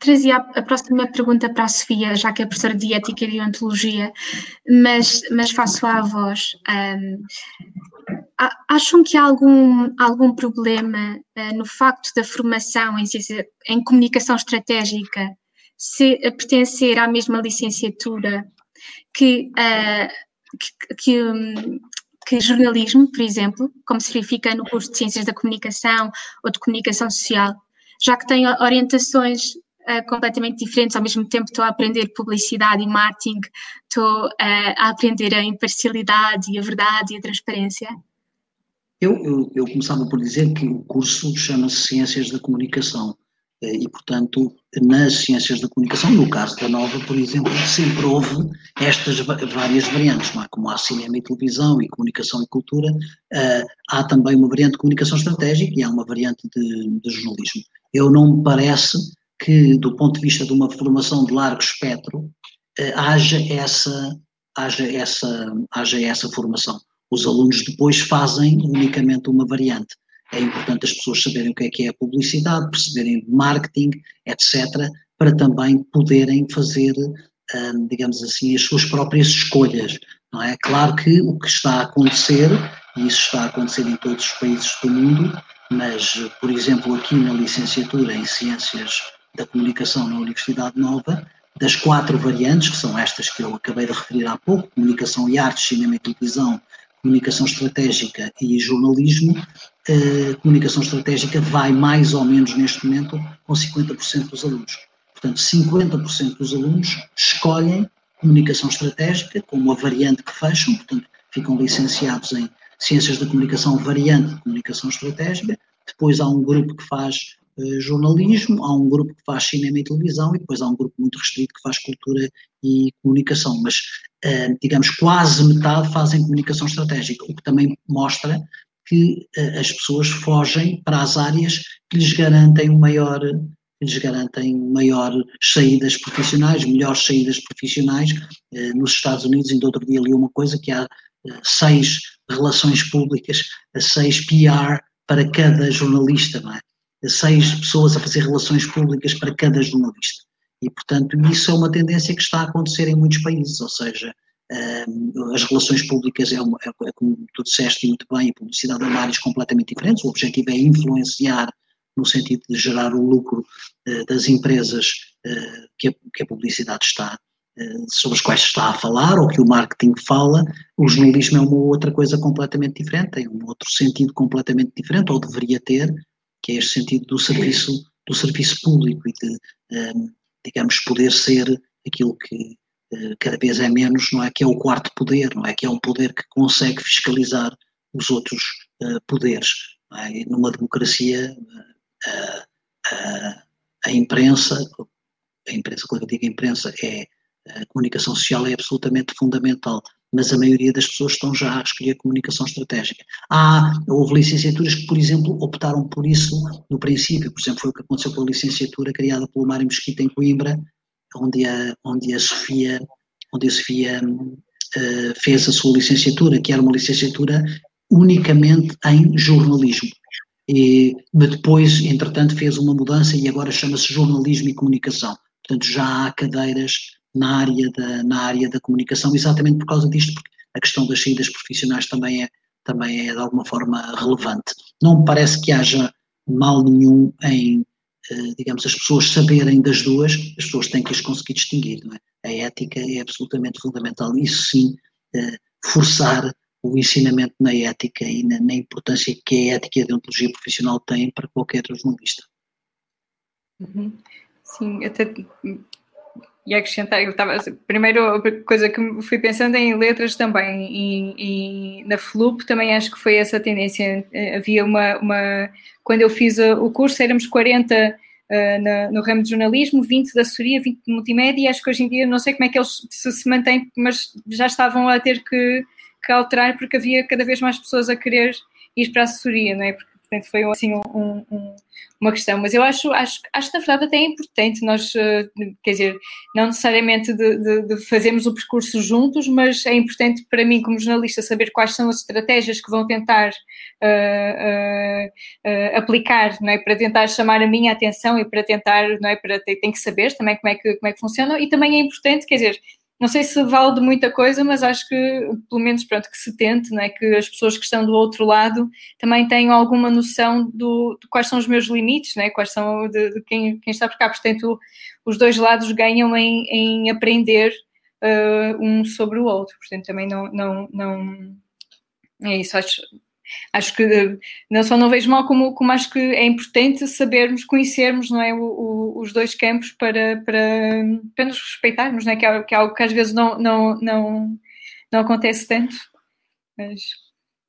trazia a próxima pergunta para a Sofia, já que é professora de Ética e Ontologia, mas, mas faço à voz. Um, acham que há algum, algum problema uh, no facto da formação em, ciência, em comunicação estratégica se pertencer à mesma licenciatura que, uh, que, que, um, que jornalismo, por exemplo, como se verifica no curso de Ciências da Comunicação ou de Comunicação Social, já que tem orientações uh, completamente diferentes, ao mesmo tempo estou a aprender publicidade e marketing, estou uh, a aprender a imparcialidade e a verdade e a transparência? Eu, eu, eu começava por dizer que o curso chama-se Ciências da Comunicação eh, e, portanto, nas ciências da comunicação, no caso da Nova, por exemplo, sempre houve estas várias variantes, é? como há cinema e televisão e comunicação e cultura, há também uma variante de comunicação estratégica e há uma variante de, de, jornalismo. Eu não me parece que, do ponto de vista de uma formação de largo espectro, uh, haja, essa, haja, essa, haja essa formação. Os alunos depois fazem unicamente uma variante é importante as pessoas saberem o que é que é a publicidade, perceberem marketing, etc., para também poderem fazer, hum, digamos assim, as suas próprias escolhas. Não é? Claro que o que está a acontecer, e isso está a acontecer em todos os países do mundo, mas, por exemplo, aqui na licenciatura em Ciências da Comunicação na Universidade Nova, das quatro variantes, que são estas que eu acabei de referir há pouco, comunicação e artes, cinema e televisão, comunicação estratégica e jornalismo, a comunicação estratégica vai mais ou menos neste momento com 50% dos alunos. Portanto, 50% dos alunos escolhem comunicação estratégica como a variante que fecham, portanto, ficam licenciados em Ciências da Comunicação, variante de comunicação estratégica. Depois há um grupo que faz jornalismo, há um grupo que faz cinema e televisão e depois há um grupo muito restrito que faz cultura e comunicação. Mas, uh, digamos, quase metade fazem comunicação estratégica, o que também mostra que uh, as pessoas fogem para as áreas que lhes garantem um maior lhes garantem maior saídas profissionais, melhores saídas profissionais. Nos Estados Unidos, ainda outro dia li uma coisa que há seis relações públicas, seis PR para cada jornalista, não é? Seis pessoas a fazer relações públicas para cada jornalista. E, portanto, isso é uma tendência que está a acontecer em muitos países, ou seja, as relações públicas, é, uma, é, é, como tu disseste muito bem, a publicidade é áreas completamente diferentes. O objetivo é influenciar no sentido de gerar o lucro uh, das empresas uh, que, a, que, a, publicidade está, uh, sobre as quais está a falar ou que o marketing fala. O jornalismo é uma outra coisa completamente diferente, tem um outro sentido completamente diferente, ou deveria ter, que é este sentido do serviço, do serviço público e de, um, digamos, poder ser aquilo que eh, cada vez é menos, não é que é o quarto poder, não é que é um poder que consegue fiscalizar os outros uh, poderes. É? numa democracia, uh, uh, a imprensa, a imprensa, quando eu digo imprensa, é a comunicação social é absolutamente fundamental, mas a maioria das pessoas estão já a escolher comunicação estratégica. Há, houve licenciaturas que, por exemplo, optaram por isso no princípio, por exemplo, foi o que aconteceu com a licenciatura criada pelo Mário Mesquita em Coimbra, onde a, onde a Sofia, onde a Sofia uh, fez a sua licenciatura, que era uma licenciatura unicamente em jornalismo. E depois, entretanto, fez uma mudança e agora chama-se jornalismo e comunicação. Portanto, já há cadeiras na área da, na área da comunicação, exatamente por causa disto, porque a questão das saídas profissionais também é, também é de alguma forma relevante. Não me parece que haja mal nenhum em eh, digamos, as pessoas saberem das duas, as pessoas têm que as conseguir distinguir, não é? A ética é absolutamente fundamental. Isso sim, eh, forçar o ensinamento na ética e na, na, importância que a ética e a deontologia profissional têm para qualquer jornalista. Uhum. Sim, até e acrescentar, eu estava, primeiro coisa que fui pensando em letras também, e, e, na FLUP também acho que foi essa tendência, eh, havia uma, uma quando eu fiz o curso éramos 40 uh, eh, na, no ramo de jornalismo, 20 da assessoria, 20 de multimédia, e acho que hoje em dia não sei como é que eles se, se mantêm, mas já estavam a ter que, que alterar porque havia cada vez mais pessoas a querer ir para a assessoria, não é? Porque Portanto, foi assim um, um, uma questão. Mas eu acho, acho, acho que na verdade até é importante nós, eh, quer dizer, não necessariamente de, de, de, fazermos o percurso juntos, mas é importante para mim, como jornalista, saber quais são as estratégias que vão tentar uh, uh, uh, aplicar, não é? Para tentar chamar a minha atenção e para tentar, não é? Para ter, tem que saber também como é que, como é que funciona e também é importante, quer dizer, não sei se vale de muita coisa, mas acho que, pelo menos, pronto, que se tente, né, que as pessoas que estão do outro lado também tenham alguma noção do, de quais são os meus limites, né, quais são de, de quem, quem, está por cá. Portanto, os dois lados ganham em, em aprender uh, um sobre o outro. Portanto, também não, não, não é isso. Acho, acho que não só não vejo mal, como, como acho que é importante sabermos, conhecermos não é, o, o, os dois campos para, para, para nos respeitarmos, não é? que, é, que é algo que às vezes não, não, não, não acontece tanto. Mas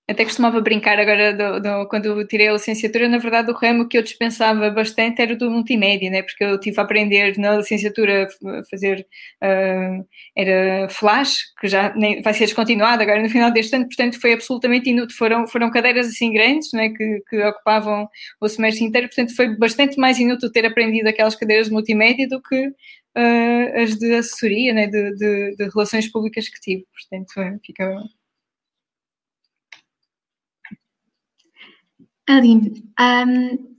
até costumava brincar agora do, do, quando tirei a licenciatura, na verdade o ramo que eu dispensava bastante era do multimédia, né? porque eu tive a aprender na licenciatura a fazer uh, era flash, que já nem, vai ser descontinuado agora no final deste ano, portanto foi absolutamente inútil, foram, foram cadeiras assim grandes né? que, que ocupavam o semestre inteiro, portanto foi bastante mais inútil ter aprendido aquelas cadeiras de multimédia do que uh, as de assessoria, né? de, de, de relações públicas que tive, portanto fica Aline, um,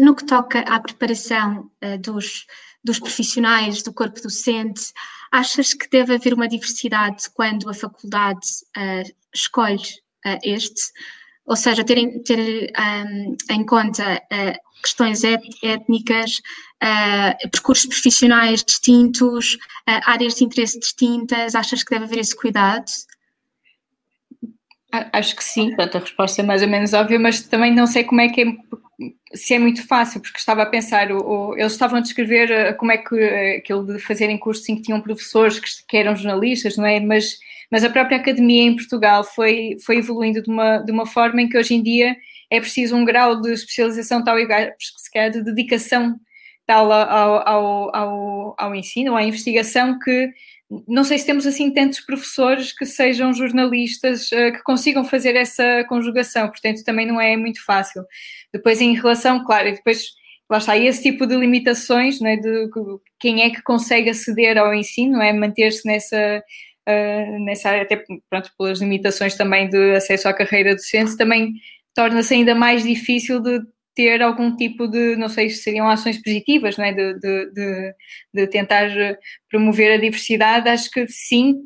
no que toca à preparação uh, dos, dos profissionais do corpo docente, achas que deve haver uma diversidade quando a faculdade uh, escolhe uh, este? Ou seja, ter, ter um, em conta questões étnicas, percursos profissionais distintos, áreas de interesse distintas, achas que deve haver esse cuidado? Acho que sim, portanto a resposta é mais ou menos óbvia, mas também não sei como é que é, se é muito fácil, porque estava a pensar, eles estavam a descrever eh, como é que eh, aquilo de fazerem cursos em que tinham professores que, que, eram jornalistas, não é? Mas, mas a própria academia em Portugal foi, foi evoluindo de uma, de uma forma em que hoje em dia é preciso um grau de especialização tal e se calhar de dedicação tal ao, ao, ao, ao ensino, à investigação, que não sei se temos assim tantos professores que sejam jornalistas uh, que consigam fazer essa conjugação, portanto também não é muito fácil. Depois em relação, claro, depois lá está, esse tipo de limitações, não é, de quem é que consegue aceder ao ensino, é manter-se nessa, uh, nessa área, até pronto, pelas limitações também de acesso à carreira docente, também torna-se ainda mais difícil de ter algum tipo de, não sei se seriam ações positivas, não é? de, de, de, de tentar promover a diversidade, acho que sim,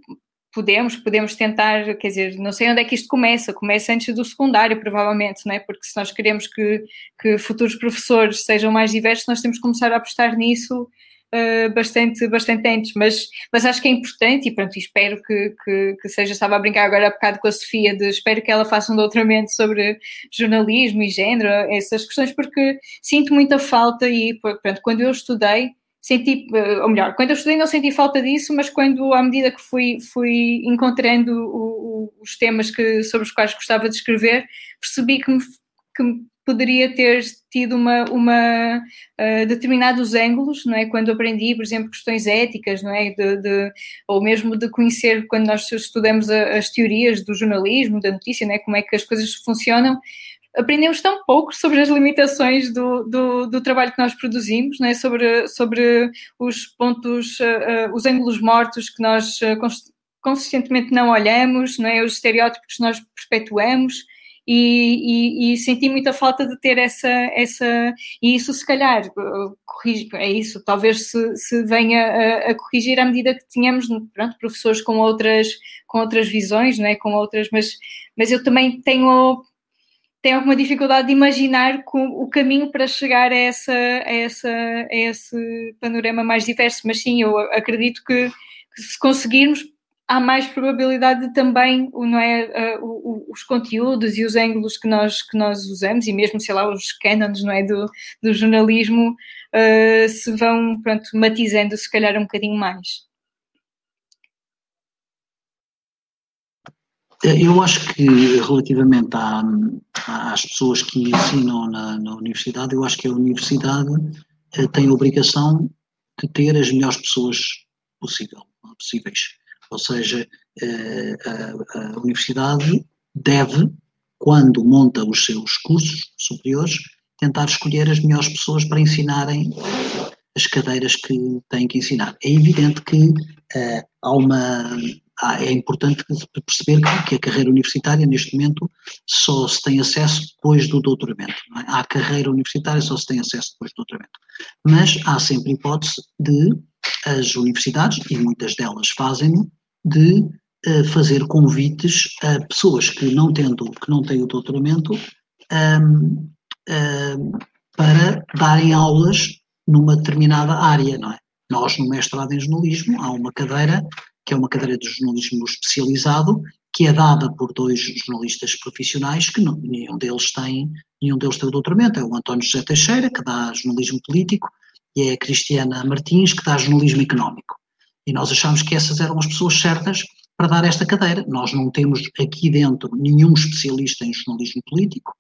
podemos, podemos tentar, quer dizer, não sei onde é que isto começa, começa antes do secundário, provavelmente, não é? Porque se nós queremos que, que futuros professores sejam mais diversos, nós temos que começar a apostar nisso uh, bastante, bastante antes, mas, mas acho que é importante e pronto, espero que, que, que, seja, estava a brincar agora há bocado com a Sofia, de espero que ela faça um doutoramento sobre jornalismo e género, essas questões, porque sinto muita falta e pronto, quando eu estudei, senti, ou melhor, quando eu estudei não senti falta disso, mas quando, à medida que fui, fui encontrando o, o, os temas que, sobre os quais gostava de escrever, percebi que me, que poderia ter tido uma, uma uh, determinados ângulos, não é? Quando aprendi, por exemplo, questões éticas, não é? De, de ou mesmo de conhecer quando nós estudamos a, as teorias do jornalismo, da notícia, não é? Como é que as coisas funcionam. Aprendemos tão pouco sobre as limitações do, do, do trabalho que nós produzimos, não é? sobre, sobre os pontos, uh, uh, os ângulos mortos que nós consistentemente não olhamos, não é? os estereótipos que nós perpetuamos, e, e, e, senti muita falta de ter essa, essa e isso se calhar corrige, é isso, talvez se, se venha a, a, corrigir à medida que tenhamos pronto, professores com outras, com outras visões, não é? com outras, mas, mas eu também tenho, tenho alguma dificuldade de imaginar o caminho para chegar a, essa, a, essa, a esse panorama mais diverso, mas sim, eu acredito que, que se conseguirmos há mais probabilidade de também não é, uh, os conteúdos e os ângulos que nós, que nós usamos, e mesmo, sei lá, os canons não é, do, do jornalismo, uh, se vão pronto, matizando se calhar um bocadinho mais. Eu acho que relativamente à, às pessoas que ensinam na, na, universidade, eu acho que a universidade uh, tem a obrigação de ter as melhores pessoas possível, possíveis. Ou seja, eh, a, universidade deve, quando monta os seus cursos superiores, tentar escolher as melhores pessoas para ensinarem as cadeiras que têm que ensinar. É evidente que uh, há uma, é importante perceber que, a carreira universitária, neste momento, só se tem acesso depois do doutoramento. É? À carreira universitária só se tem acesso depois do doutoramento. Mas há sempre hipótese de as universidades, e muitas delas fazem-no, de uh, fazer convites a pessoas que não, tendo, que não têm o doutoramento um, um, para darem aulas numa determinada área, não é? Nós, no mestrado em jornalismo, há uma cadeira, que é uma cadeira de jornalismo especializado, que é dada por dois jornalistas profissionais que não, nenhum deles tem nenhum deles tem o doutoramento, é o António José Teixeira, que dá jornalismo político, e é a Cristiana Martins, que dá jornalismo económico. E nós achamos que essas eram as pessoas certas para dar esta cadeira. Nós não temos aqui dentro nenhum especialista em jornalismo político,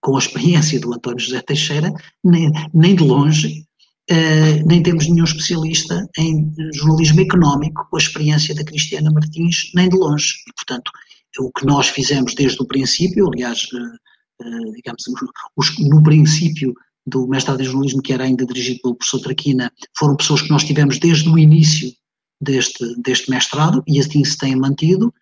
com a experiência do António José Teixeira, nem, nem de longe, uh, nem temos nenhum especialista em jornalismo económico, com a experiência da Cristiana Martins, nem de longe. E, portanto, o que nós fizemos desde o princípio, aliás, uh, uh, digamos, os, no princípio do mestrado em jornalismo, que era ainda dirigido pelo professor Traquina, foram pessoas que nós tivemos desde o início deste, deste mestrado e assim se tem mantido.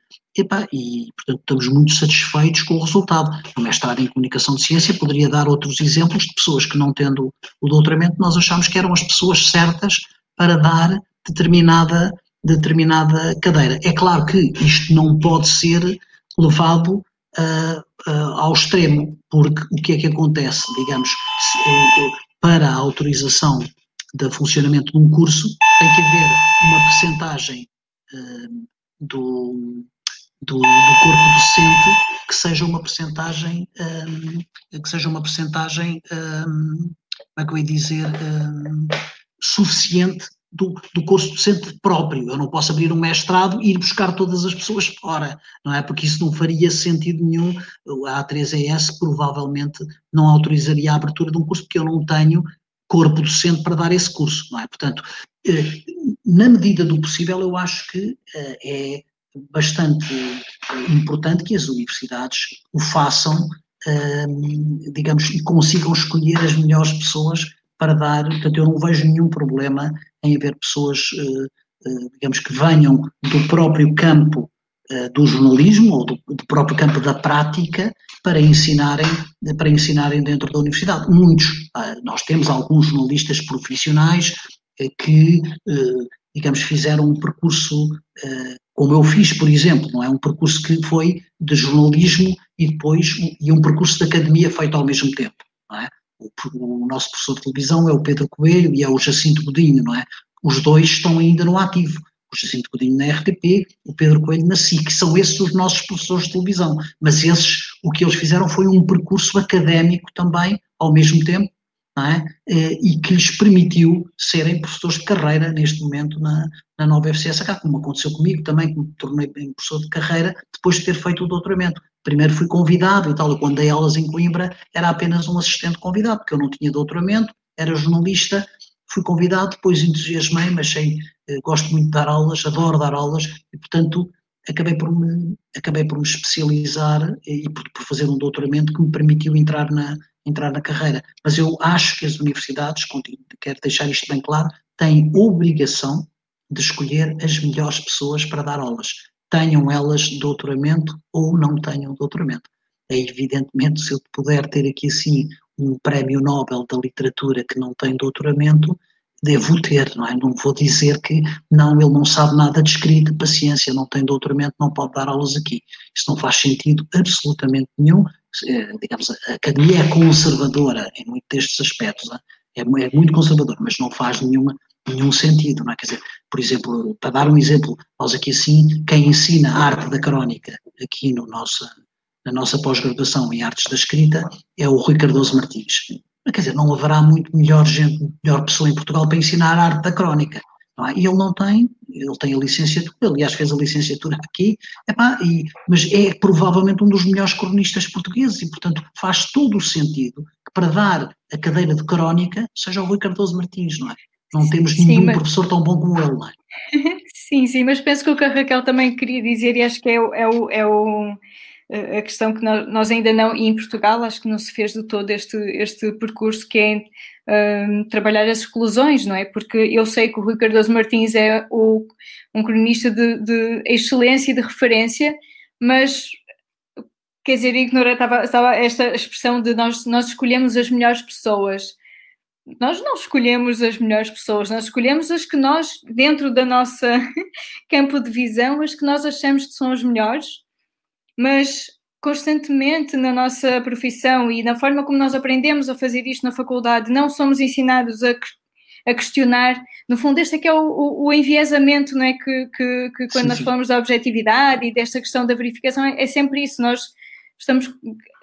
e, portanto, estamos muito satisfeitos com o resultado. O mestrado em Comunicação de Ciência poderia dar outros exemplos de pessoas que, não tendo o doutoramento, nós achamos que eram as pessoas certas para dar determinada, determinada cadeira. É claro que isto não pode ser levado uh, uh, ao extremo, porque o que é que acontece, digamos, se, uh, para a autorização de funcionamento de um curso, tem que haver uma percentagem uh, do, do, do, corpo docente que seja uma percentagem um, que seja uma percentagem um, como é que eu ia dizer um, suficiente do, do curso docente próprio. Eu não posso abrir um mestrado e ir buscar todas as pessoas fora, não é? Porque isso não faria sentido nenhum. A A3ES provavelmente não autorizaria a abertura de um curso, porque eu não tenho corpo docente para dar esse curso, não é? Portanto, eh, na medida do possível, eu acho que eh, é bastante importante que as universidades o façam, ehm, digamos, e consigam escolher as melhores pessoas para dar. Portanto, eu não vejo nenhum problema em haver pessoas, eh, digamos, que venham do próprio campo do jornalismo ou do, do, próprio campo da prática para ensinarem, para ensinarem dentro da universidade. Muitos, ah, nós temos alguns jornalistas profissionais eh, que, eh, digamos, fizeram um percurso, eh, como eu fiz, por exemplo, não é? Um percurso que foi de jornalismo e depois, e um percurso de academia feito ao mesmo tempo, não é? O, o nosso professor de televisão é o Pedro Coelho e é o Jacinto Godinho, não é? Os dois estão ainda no ativo o Jacinto Godinho na RTP, o Pedro Coelho na SIC, são esses os nossos professores de televisão, mas esses, o que eles fizeram foi um percurso académico também, ao mesmo tempo, é? Eh, e que lhes permitiu serem professores de carreira neste momento na, na nova FCSH, como aconteceu comigo também, que me tornei professor de carreira depois de ter feito o doutoramento. Primeiro fui convidado e tal, quando dei aulas em Coimbra era apenas um assistente convidado, porque eu não tinha doutoramento, era jornalista, fui convidado, depois entusiasmei-me, achei eh, gosto muito de dar aulas, adoro dar aulas e, portanto, acabei por me, acabei por me especializar e por, por fazer um doutoramento que me permitiu entrar na, entrar na carreira. Mas eu acho que as universidades, quero deixar isto bem claro, têm obrigação de escolher as melhores pessoas para dar aulas, tenham elas doutoramento ou não tenham doutoramento. É evidentemente, se eu puder ter aqui assim um prémio Nobel da literatura que não tem doutoramento, devo ter, não é? Não vou dizer que não, ele não sabe nada de escrita, paciência, não tem doutoramento, não pode dar aulas aqui. Isso não faz sentido absolutamente nenhum. É, digamos, a academia é conservadora em muitos destes aspectos, é? é, é muito conservadora, mas não faz nenhuma, nenhum sentido, não é? Quer dizer, por exemplo, para dar um exemplo, nós aqui assim, quem ensina a arte da crónica aqui no nosso, na nossa pós-graduação em artes da escrita é o Rui Cardoso Martins Quer dizer, não haverá muito melhor gente, melhor pessoa em Portugal para ensinar a arte da crónica. É? E ele não tem, ele tem a licenciatura, aliás fez a licenciatura aqui, epá, e, mas é provavelmente um dos melhores cronistas portugueses e, portanto, faz todo o sentido que para dar a cadeira de crónica seja o Rui Cardoso Martins, não é? Não temos sim, nenhum mas... professor tão bom como ele, não é? [LAUGHS] Sim, sim, mas penso que o que a Raquel também queria dizer, e acho que é o, é o, é o a questão que nós ainda não, e em Portugal acho que não se fez de todo este, este percurso que é um, trabalhar as exclusões, não é? Porque eu sei que o Rui Cardoso Martins é o, um cronista de, de excelência e de referência, mas quer dizer, ignorar, estava, estava esta expressão de nós, nós escolhemos as melhores pessoas. Nós não escolhemos as melhores pessoas, nós escolhemos as que nós, dentro da nossa [LAUGHS] campo de visão, as que nós achamos que são as melhores mas constantemente na nossa profissão e na forma como nós aprendemos a fazer isto na faculdade, não somos ensinados a, a questionar. No fundo, este é que é o, o, o enviesamento, não é? Que, que, que quando sim, nós sim. falamos da objetividade e desta questão da verificação, é, é sempre isso. Nós estamos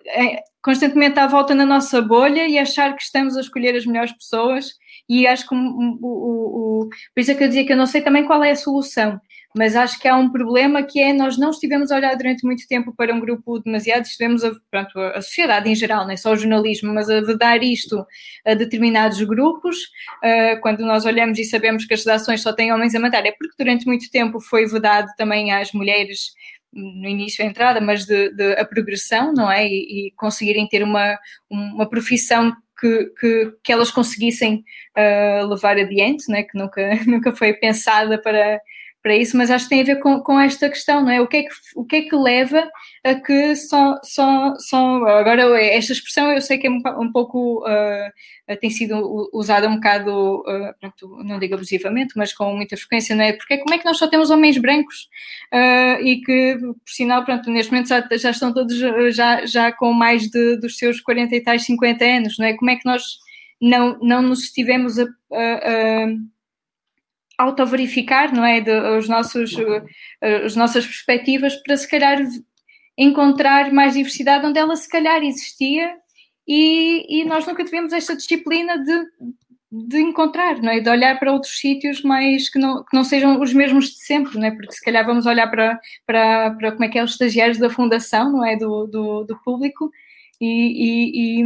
é, constantemente à volta na nossa bolha e achar que estamos a escolher as melhores pessoas. E acho que o, o, o, por isso é que eu dizia que eu não sei também qual é a solução mas acho que há um problema que é nós não estivemos a olhar durante muito tempo para um grupo demasiado, estivemos a, pronto, a sociedade em geral, não é só o jornalismo, mas a vedar isto a determinados grupos, uh, quando nós olhamos e sabemos que as redações só têm homens a matar, é porque durante muito tempo foi vedado também às mulheres no início da entrada, mas de, de, a progressão, não é? E, e conseguirem ter uma, uma profissão que, que, que, elas conseguissem uh, levar adiante, né? que nunca, [LAUGHS] nunca foi pensada para, para isso, mas acho que tem a ver com, com esta questão, não é? O que é que, o que, é que leva a que só, só, só. Agora, esta expressão eu sei que é um, um pouco. Uh, tem sido usada um bocado, uh, pronto, não digo abusivamente, mas com muita frequência, não é? Porque como é que nós só temos homens brancos uh, e que, por sinal, pronto, neste momento já, já estão todos já, já com mais de, dos seus 40 e tais 50 anos, não é? Como é que nós não, não nos estivemos a, a, a autoverificar, não é, de, os nossos, uh, as nossas perspectivas para se calhar encontrar mais diversidade onde ela se calhar existia e, e nós nunca tivemos esta disciplina de, de encontrar, não é? De olhar para outros sítios mais que não, que não sejam os mesmos de sempre, não é? Porque se calhar vamos olhar para, para, para como é que é os estagiários da fundação, não é? Do, do, do público e, e, e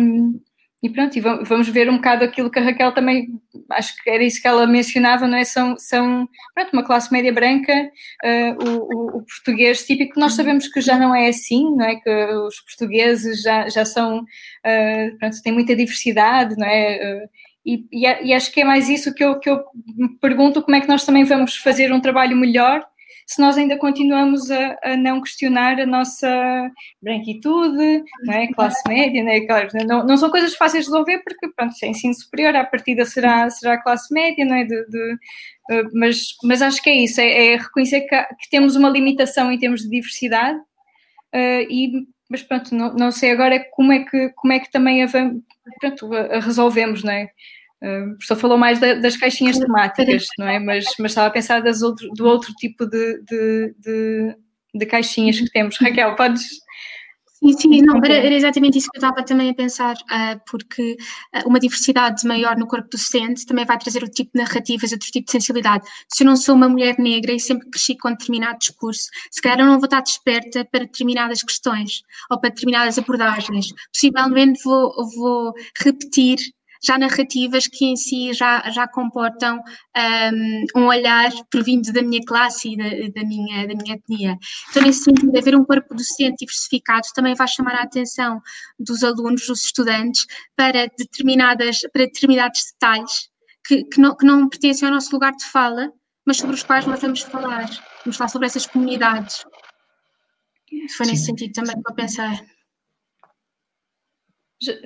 e pronto, e vamos ver um bocado aquilo que a Raquel também, acho que era isso que ela mencionava, não é? São, são pronto, uma classe média branca, uh, o, o, português típico, nós sabemos que já não é assim, não é? Que os portugueses já, já são, uh, pronto, têm muita diversidade, não é? Uh, e, e, acho que é mais isso que eu, que eu me pergunto, como é que nós também vamos fazer um trabalho melhor se nós ainda continuamos a, a não questionar a nossa branquitude, não é? classe média, não, é? claro, não, não, são coisas fáceis de resolver porque, pronto, se é ensino superior, a partida será, será classe média, não é? De, de, uh, mas, mas acho que é isso, é, é reconhecer que, que, temos uma limitação em termos de diversidade uh, e mas pronto, não, não sei agora como é que, como é que também a, pronto, a resolvemos, não é? O professor falou mais da, das caixinhas temáticas, não é? Mas, mas estava a pensar das outro, do outro tipo de, de, de, de caixinhas que temos. Raquel, podes. Sim, sim, não, era, era, exatamente isso que eu estava também a pensar, uh, porque uh, uma diversidade maior no corpo docente também vai trazer outro tipo de narrativas, outro tipo de sensibilidade. Se eu não sou uma mulher negra e sempre cresci com determinado discurso, se calhar eu não vou estar desperta para determinadas questões ou para determinadas abordagens. Possivelmente vou, vou repetir já narrativas que em si já, já comportam um, um olhar provindo da minha classe e da, da, minha, da minha etnia. Então, nesse sentido, haver um corpo docente diversificado também vai chamar a atenção dos alunos, dos estudantes, para, determinadas, para determinados detalhes que, que, não, que não pertencem ao nosso lugar de fala, mas sobre os quais nós vamos falar. Vamos falar sobre essas comunidades. Foi nesse Sim. sentido também para pensar.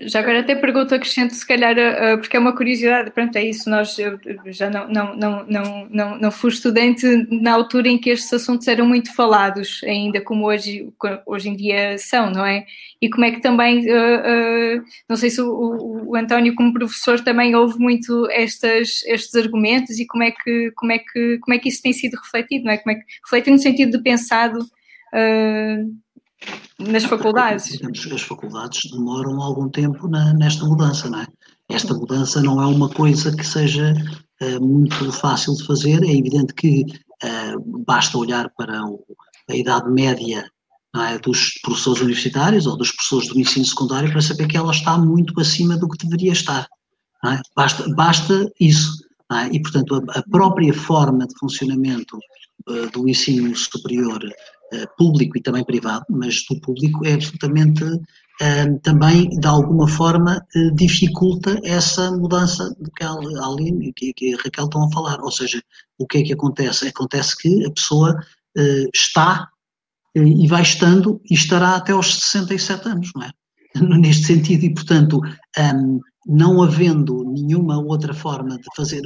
Já agora até pergunto, acrescento se calhar, uh, porque é uma curiosidade, pronto, é isso, nós, eu já não, não, não, não, não, não fui estudante na altura em que estes assuntos eram muito falados, ainda como hoje, hoje em dia são, não é? E como é que também, uh, uh, não sei se o, o, António como professor também ouve muito estas, estes argumentos e como é, que, como, é que, como é que isso tem sido refletido, não é? Como é que reflete no sentido de pensado nas faculdades. Digamos, as faculdades demoram algum tempo na, nesta mudança, não é? Esta mudança não é uma coisa que seja uh, muito fácil de fazer, é evidente que uh, basta olhar para o, a idade média é, dos professores universitários ou dos professores do ensino secundário para saber que ela está muito acima do que deveria estar. É? Basta, basta isso. É? E, portanto, a, a, própria forma de funcionamento uh, do ensino superior público e também privado, mas do público é absolutamente uh, também, de alguma forma, uh, dificulta essa mudança de que a Aline e que, a Raquel estão a falar. Ou seja, o que é que acontece? Acontece que a pessoa uh, está e vai estando e estará até aos 67 anos, não é? [LAUGHS] Neste sentido, e portanto, um, não havendo nenhuma outra forma de fazer,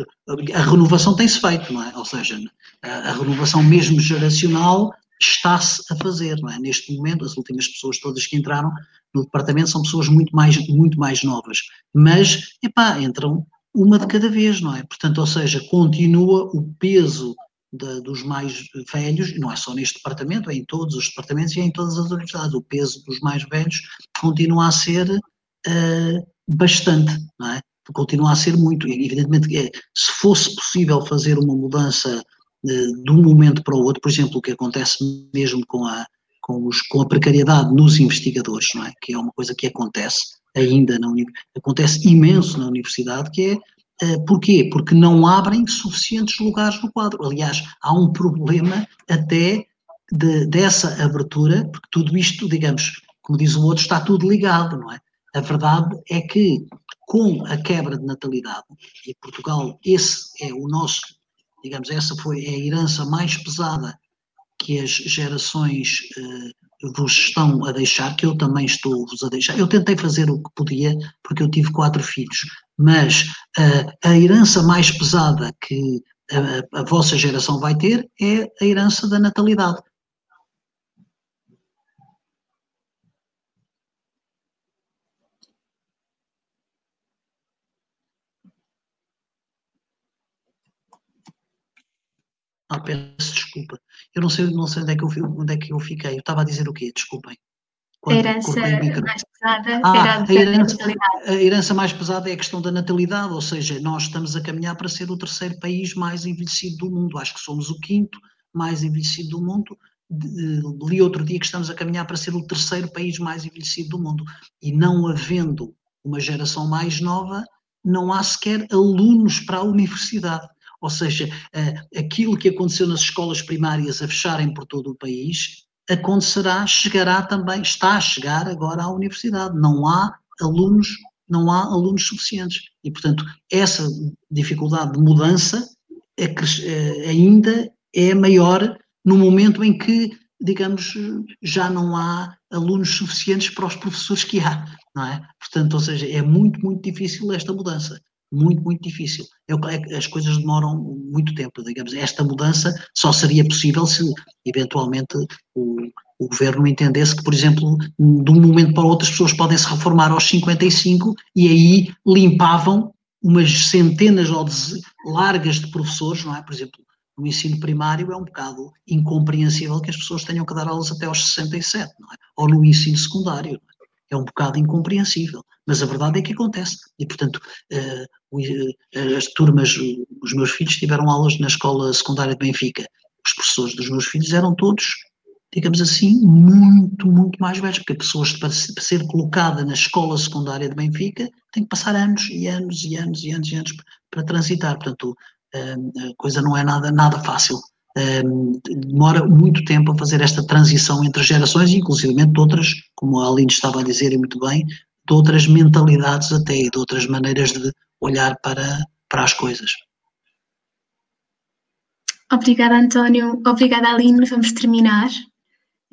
a renovação tem-se feito, não é? Ou seja, a renovação mesmo geracional está-se a fazer, não é? Neste momento, as últimas pessoas todas que entraram no departamento são pessoas muito mais, muito mais novas, mas, epá, entram uma de cada vez, não é? Portanto, ou seja, continua o peso dos mais velhos, não é só neste departamento, é em todos os departamentos e é em todas as universidades, o peso dos mais velhos continua a ser uh, bastante, não é? Continua a ser muito. Evidentemente, é, se fosse possível fazer uma mudança uh, de um momento para o outro, por exemplo, o que acontece mesmo com a, com, os, com a precariedade nos investigadores, não é? Que é uma coisa que acontece ainda na acontece imenso na universidade, que é uh, porquê? Porque não abrem suficientes lugares no quadro. Aliás, há um problema até de, dessa abertura, porque tudo isto, digamos, como diz o outro, está tudo ligado, não é? A verdade é que com a quebra de natalidade, e Portugal, esse é o nosso, digamos, essa foi a herança mais pesada que as gerações uh, vos estão a deixar, que eu também estou-vos a deixar. Eu tentei fazer o que podia, porque eu tive quatro filhos, mas uh, a herança mais pesada que a, a vossa geração vai ter é a herança da natalidade. Ah, peço desculpa. Eu não sei, não sei onde, é que eu, onde é que eu fiquei. Eu estava a dizer o quê? Desculpem. Quando, herança mais pesada ah, a herança, a herança mais pesada é a questão da natalidade, ou seja, nós estamos a caminhar para ser o terceiro país mais envelhecido do mundo. Acho que somos o quinto mais envelhecido do mundo. Li outro dia que estamos a caminhar para ser o terceiro país mais envelhecido do mundo. E não havendo uma geração mais nova, não há sequer alunos para a universidade. Ou seja, aquilo que aconteceu nas escolas primárias a fecharem por todo o país, acontecerá, chegará também, está a chegar agora à universidade. Não há alunos, não há alunos suficientes. E, portanto, essa dificuldade de mudança é, ainda é maior no momento em que, digamos, já não há alunos suficientes para os professores que há, não é? Portanto, ou seja, é muito, muito difícil esta mudança muito, muito difícil. É, as coisas demoram muito tempo, digamos. Esta mudança só seria possível se, eventualmente, o, o governo entendesse que, por exemplo, de um momento para o outro as pessoas podem se reformar aos 55 e aí limpavam umas centenas ou largas de professores, não é? Por exemplo, no ensino primário é um bocado incompreensível que as pessoas tenham que dar aulas até aos 67, não é? Ou no ensino secundário. É um bocado incompreensível, mas a verdade é que acontece. E, portanto, uh, as turmas, os meus filhos tiveram aulas na escola secundária de Benfica. Os professores dos meus filhos eram todos, digamos assim, muito, muito mais velhos, porque pessoas para ser colocada na escola secundária de Benfica tem que passar anos e anos e anos e anos e anos para transitar. Portanto, a coisa não é nada, nada fácil. Demora muito tempo a fazer esta transição entre gerações, inclusive de outras, como a Aline estava a dizer e muito bem, de outras mentalidades até e de outras maneiras de olhar para, para as coisas. Obrigada, António. Obrigada, Aline. Vamos terminar.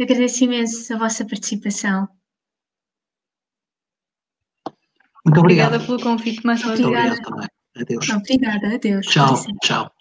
Agradeço imenso a vossa participação. Muito obrigado. Obrigada pelo convite mais uma vez. Muito obrigado. Adeus. Obrigada, adeus. Tchau, tchau.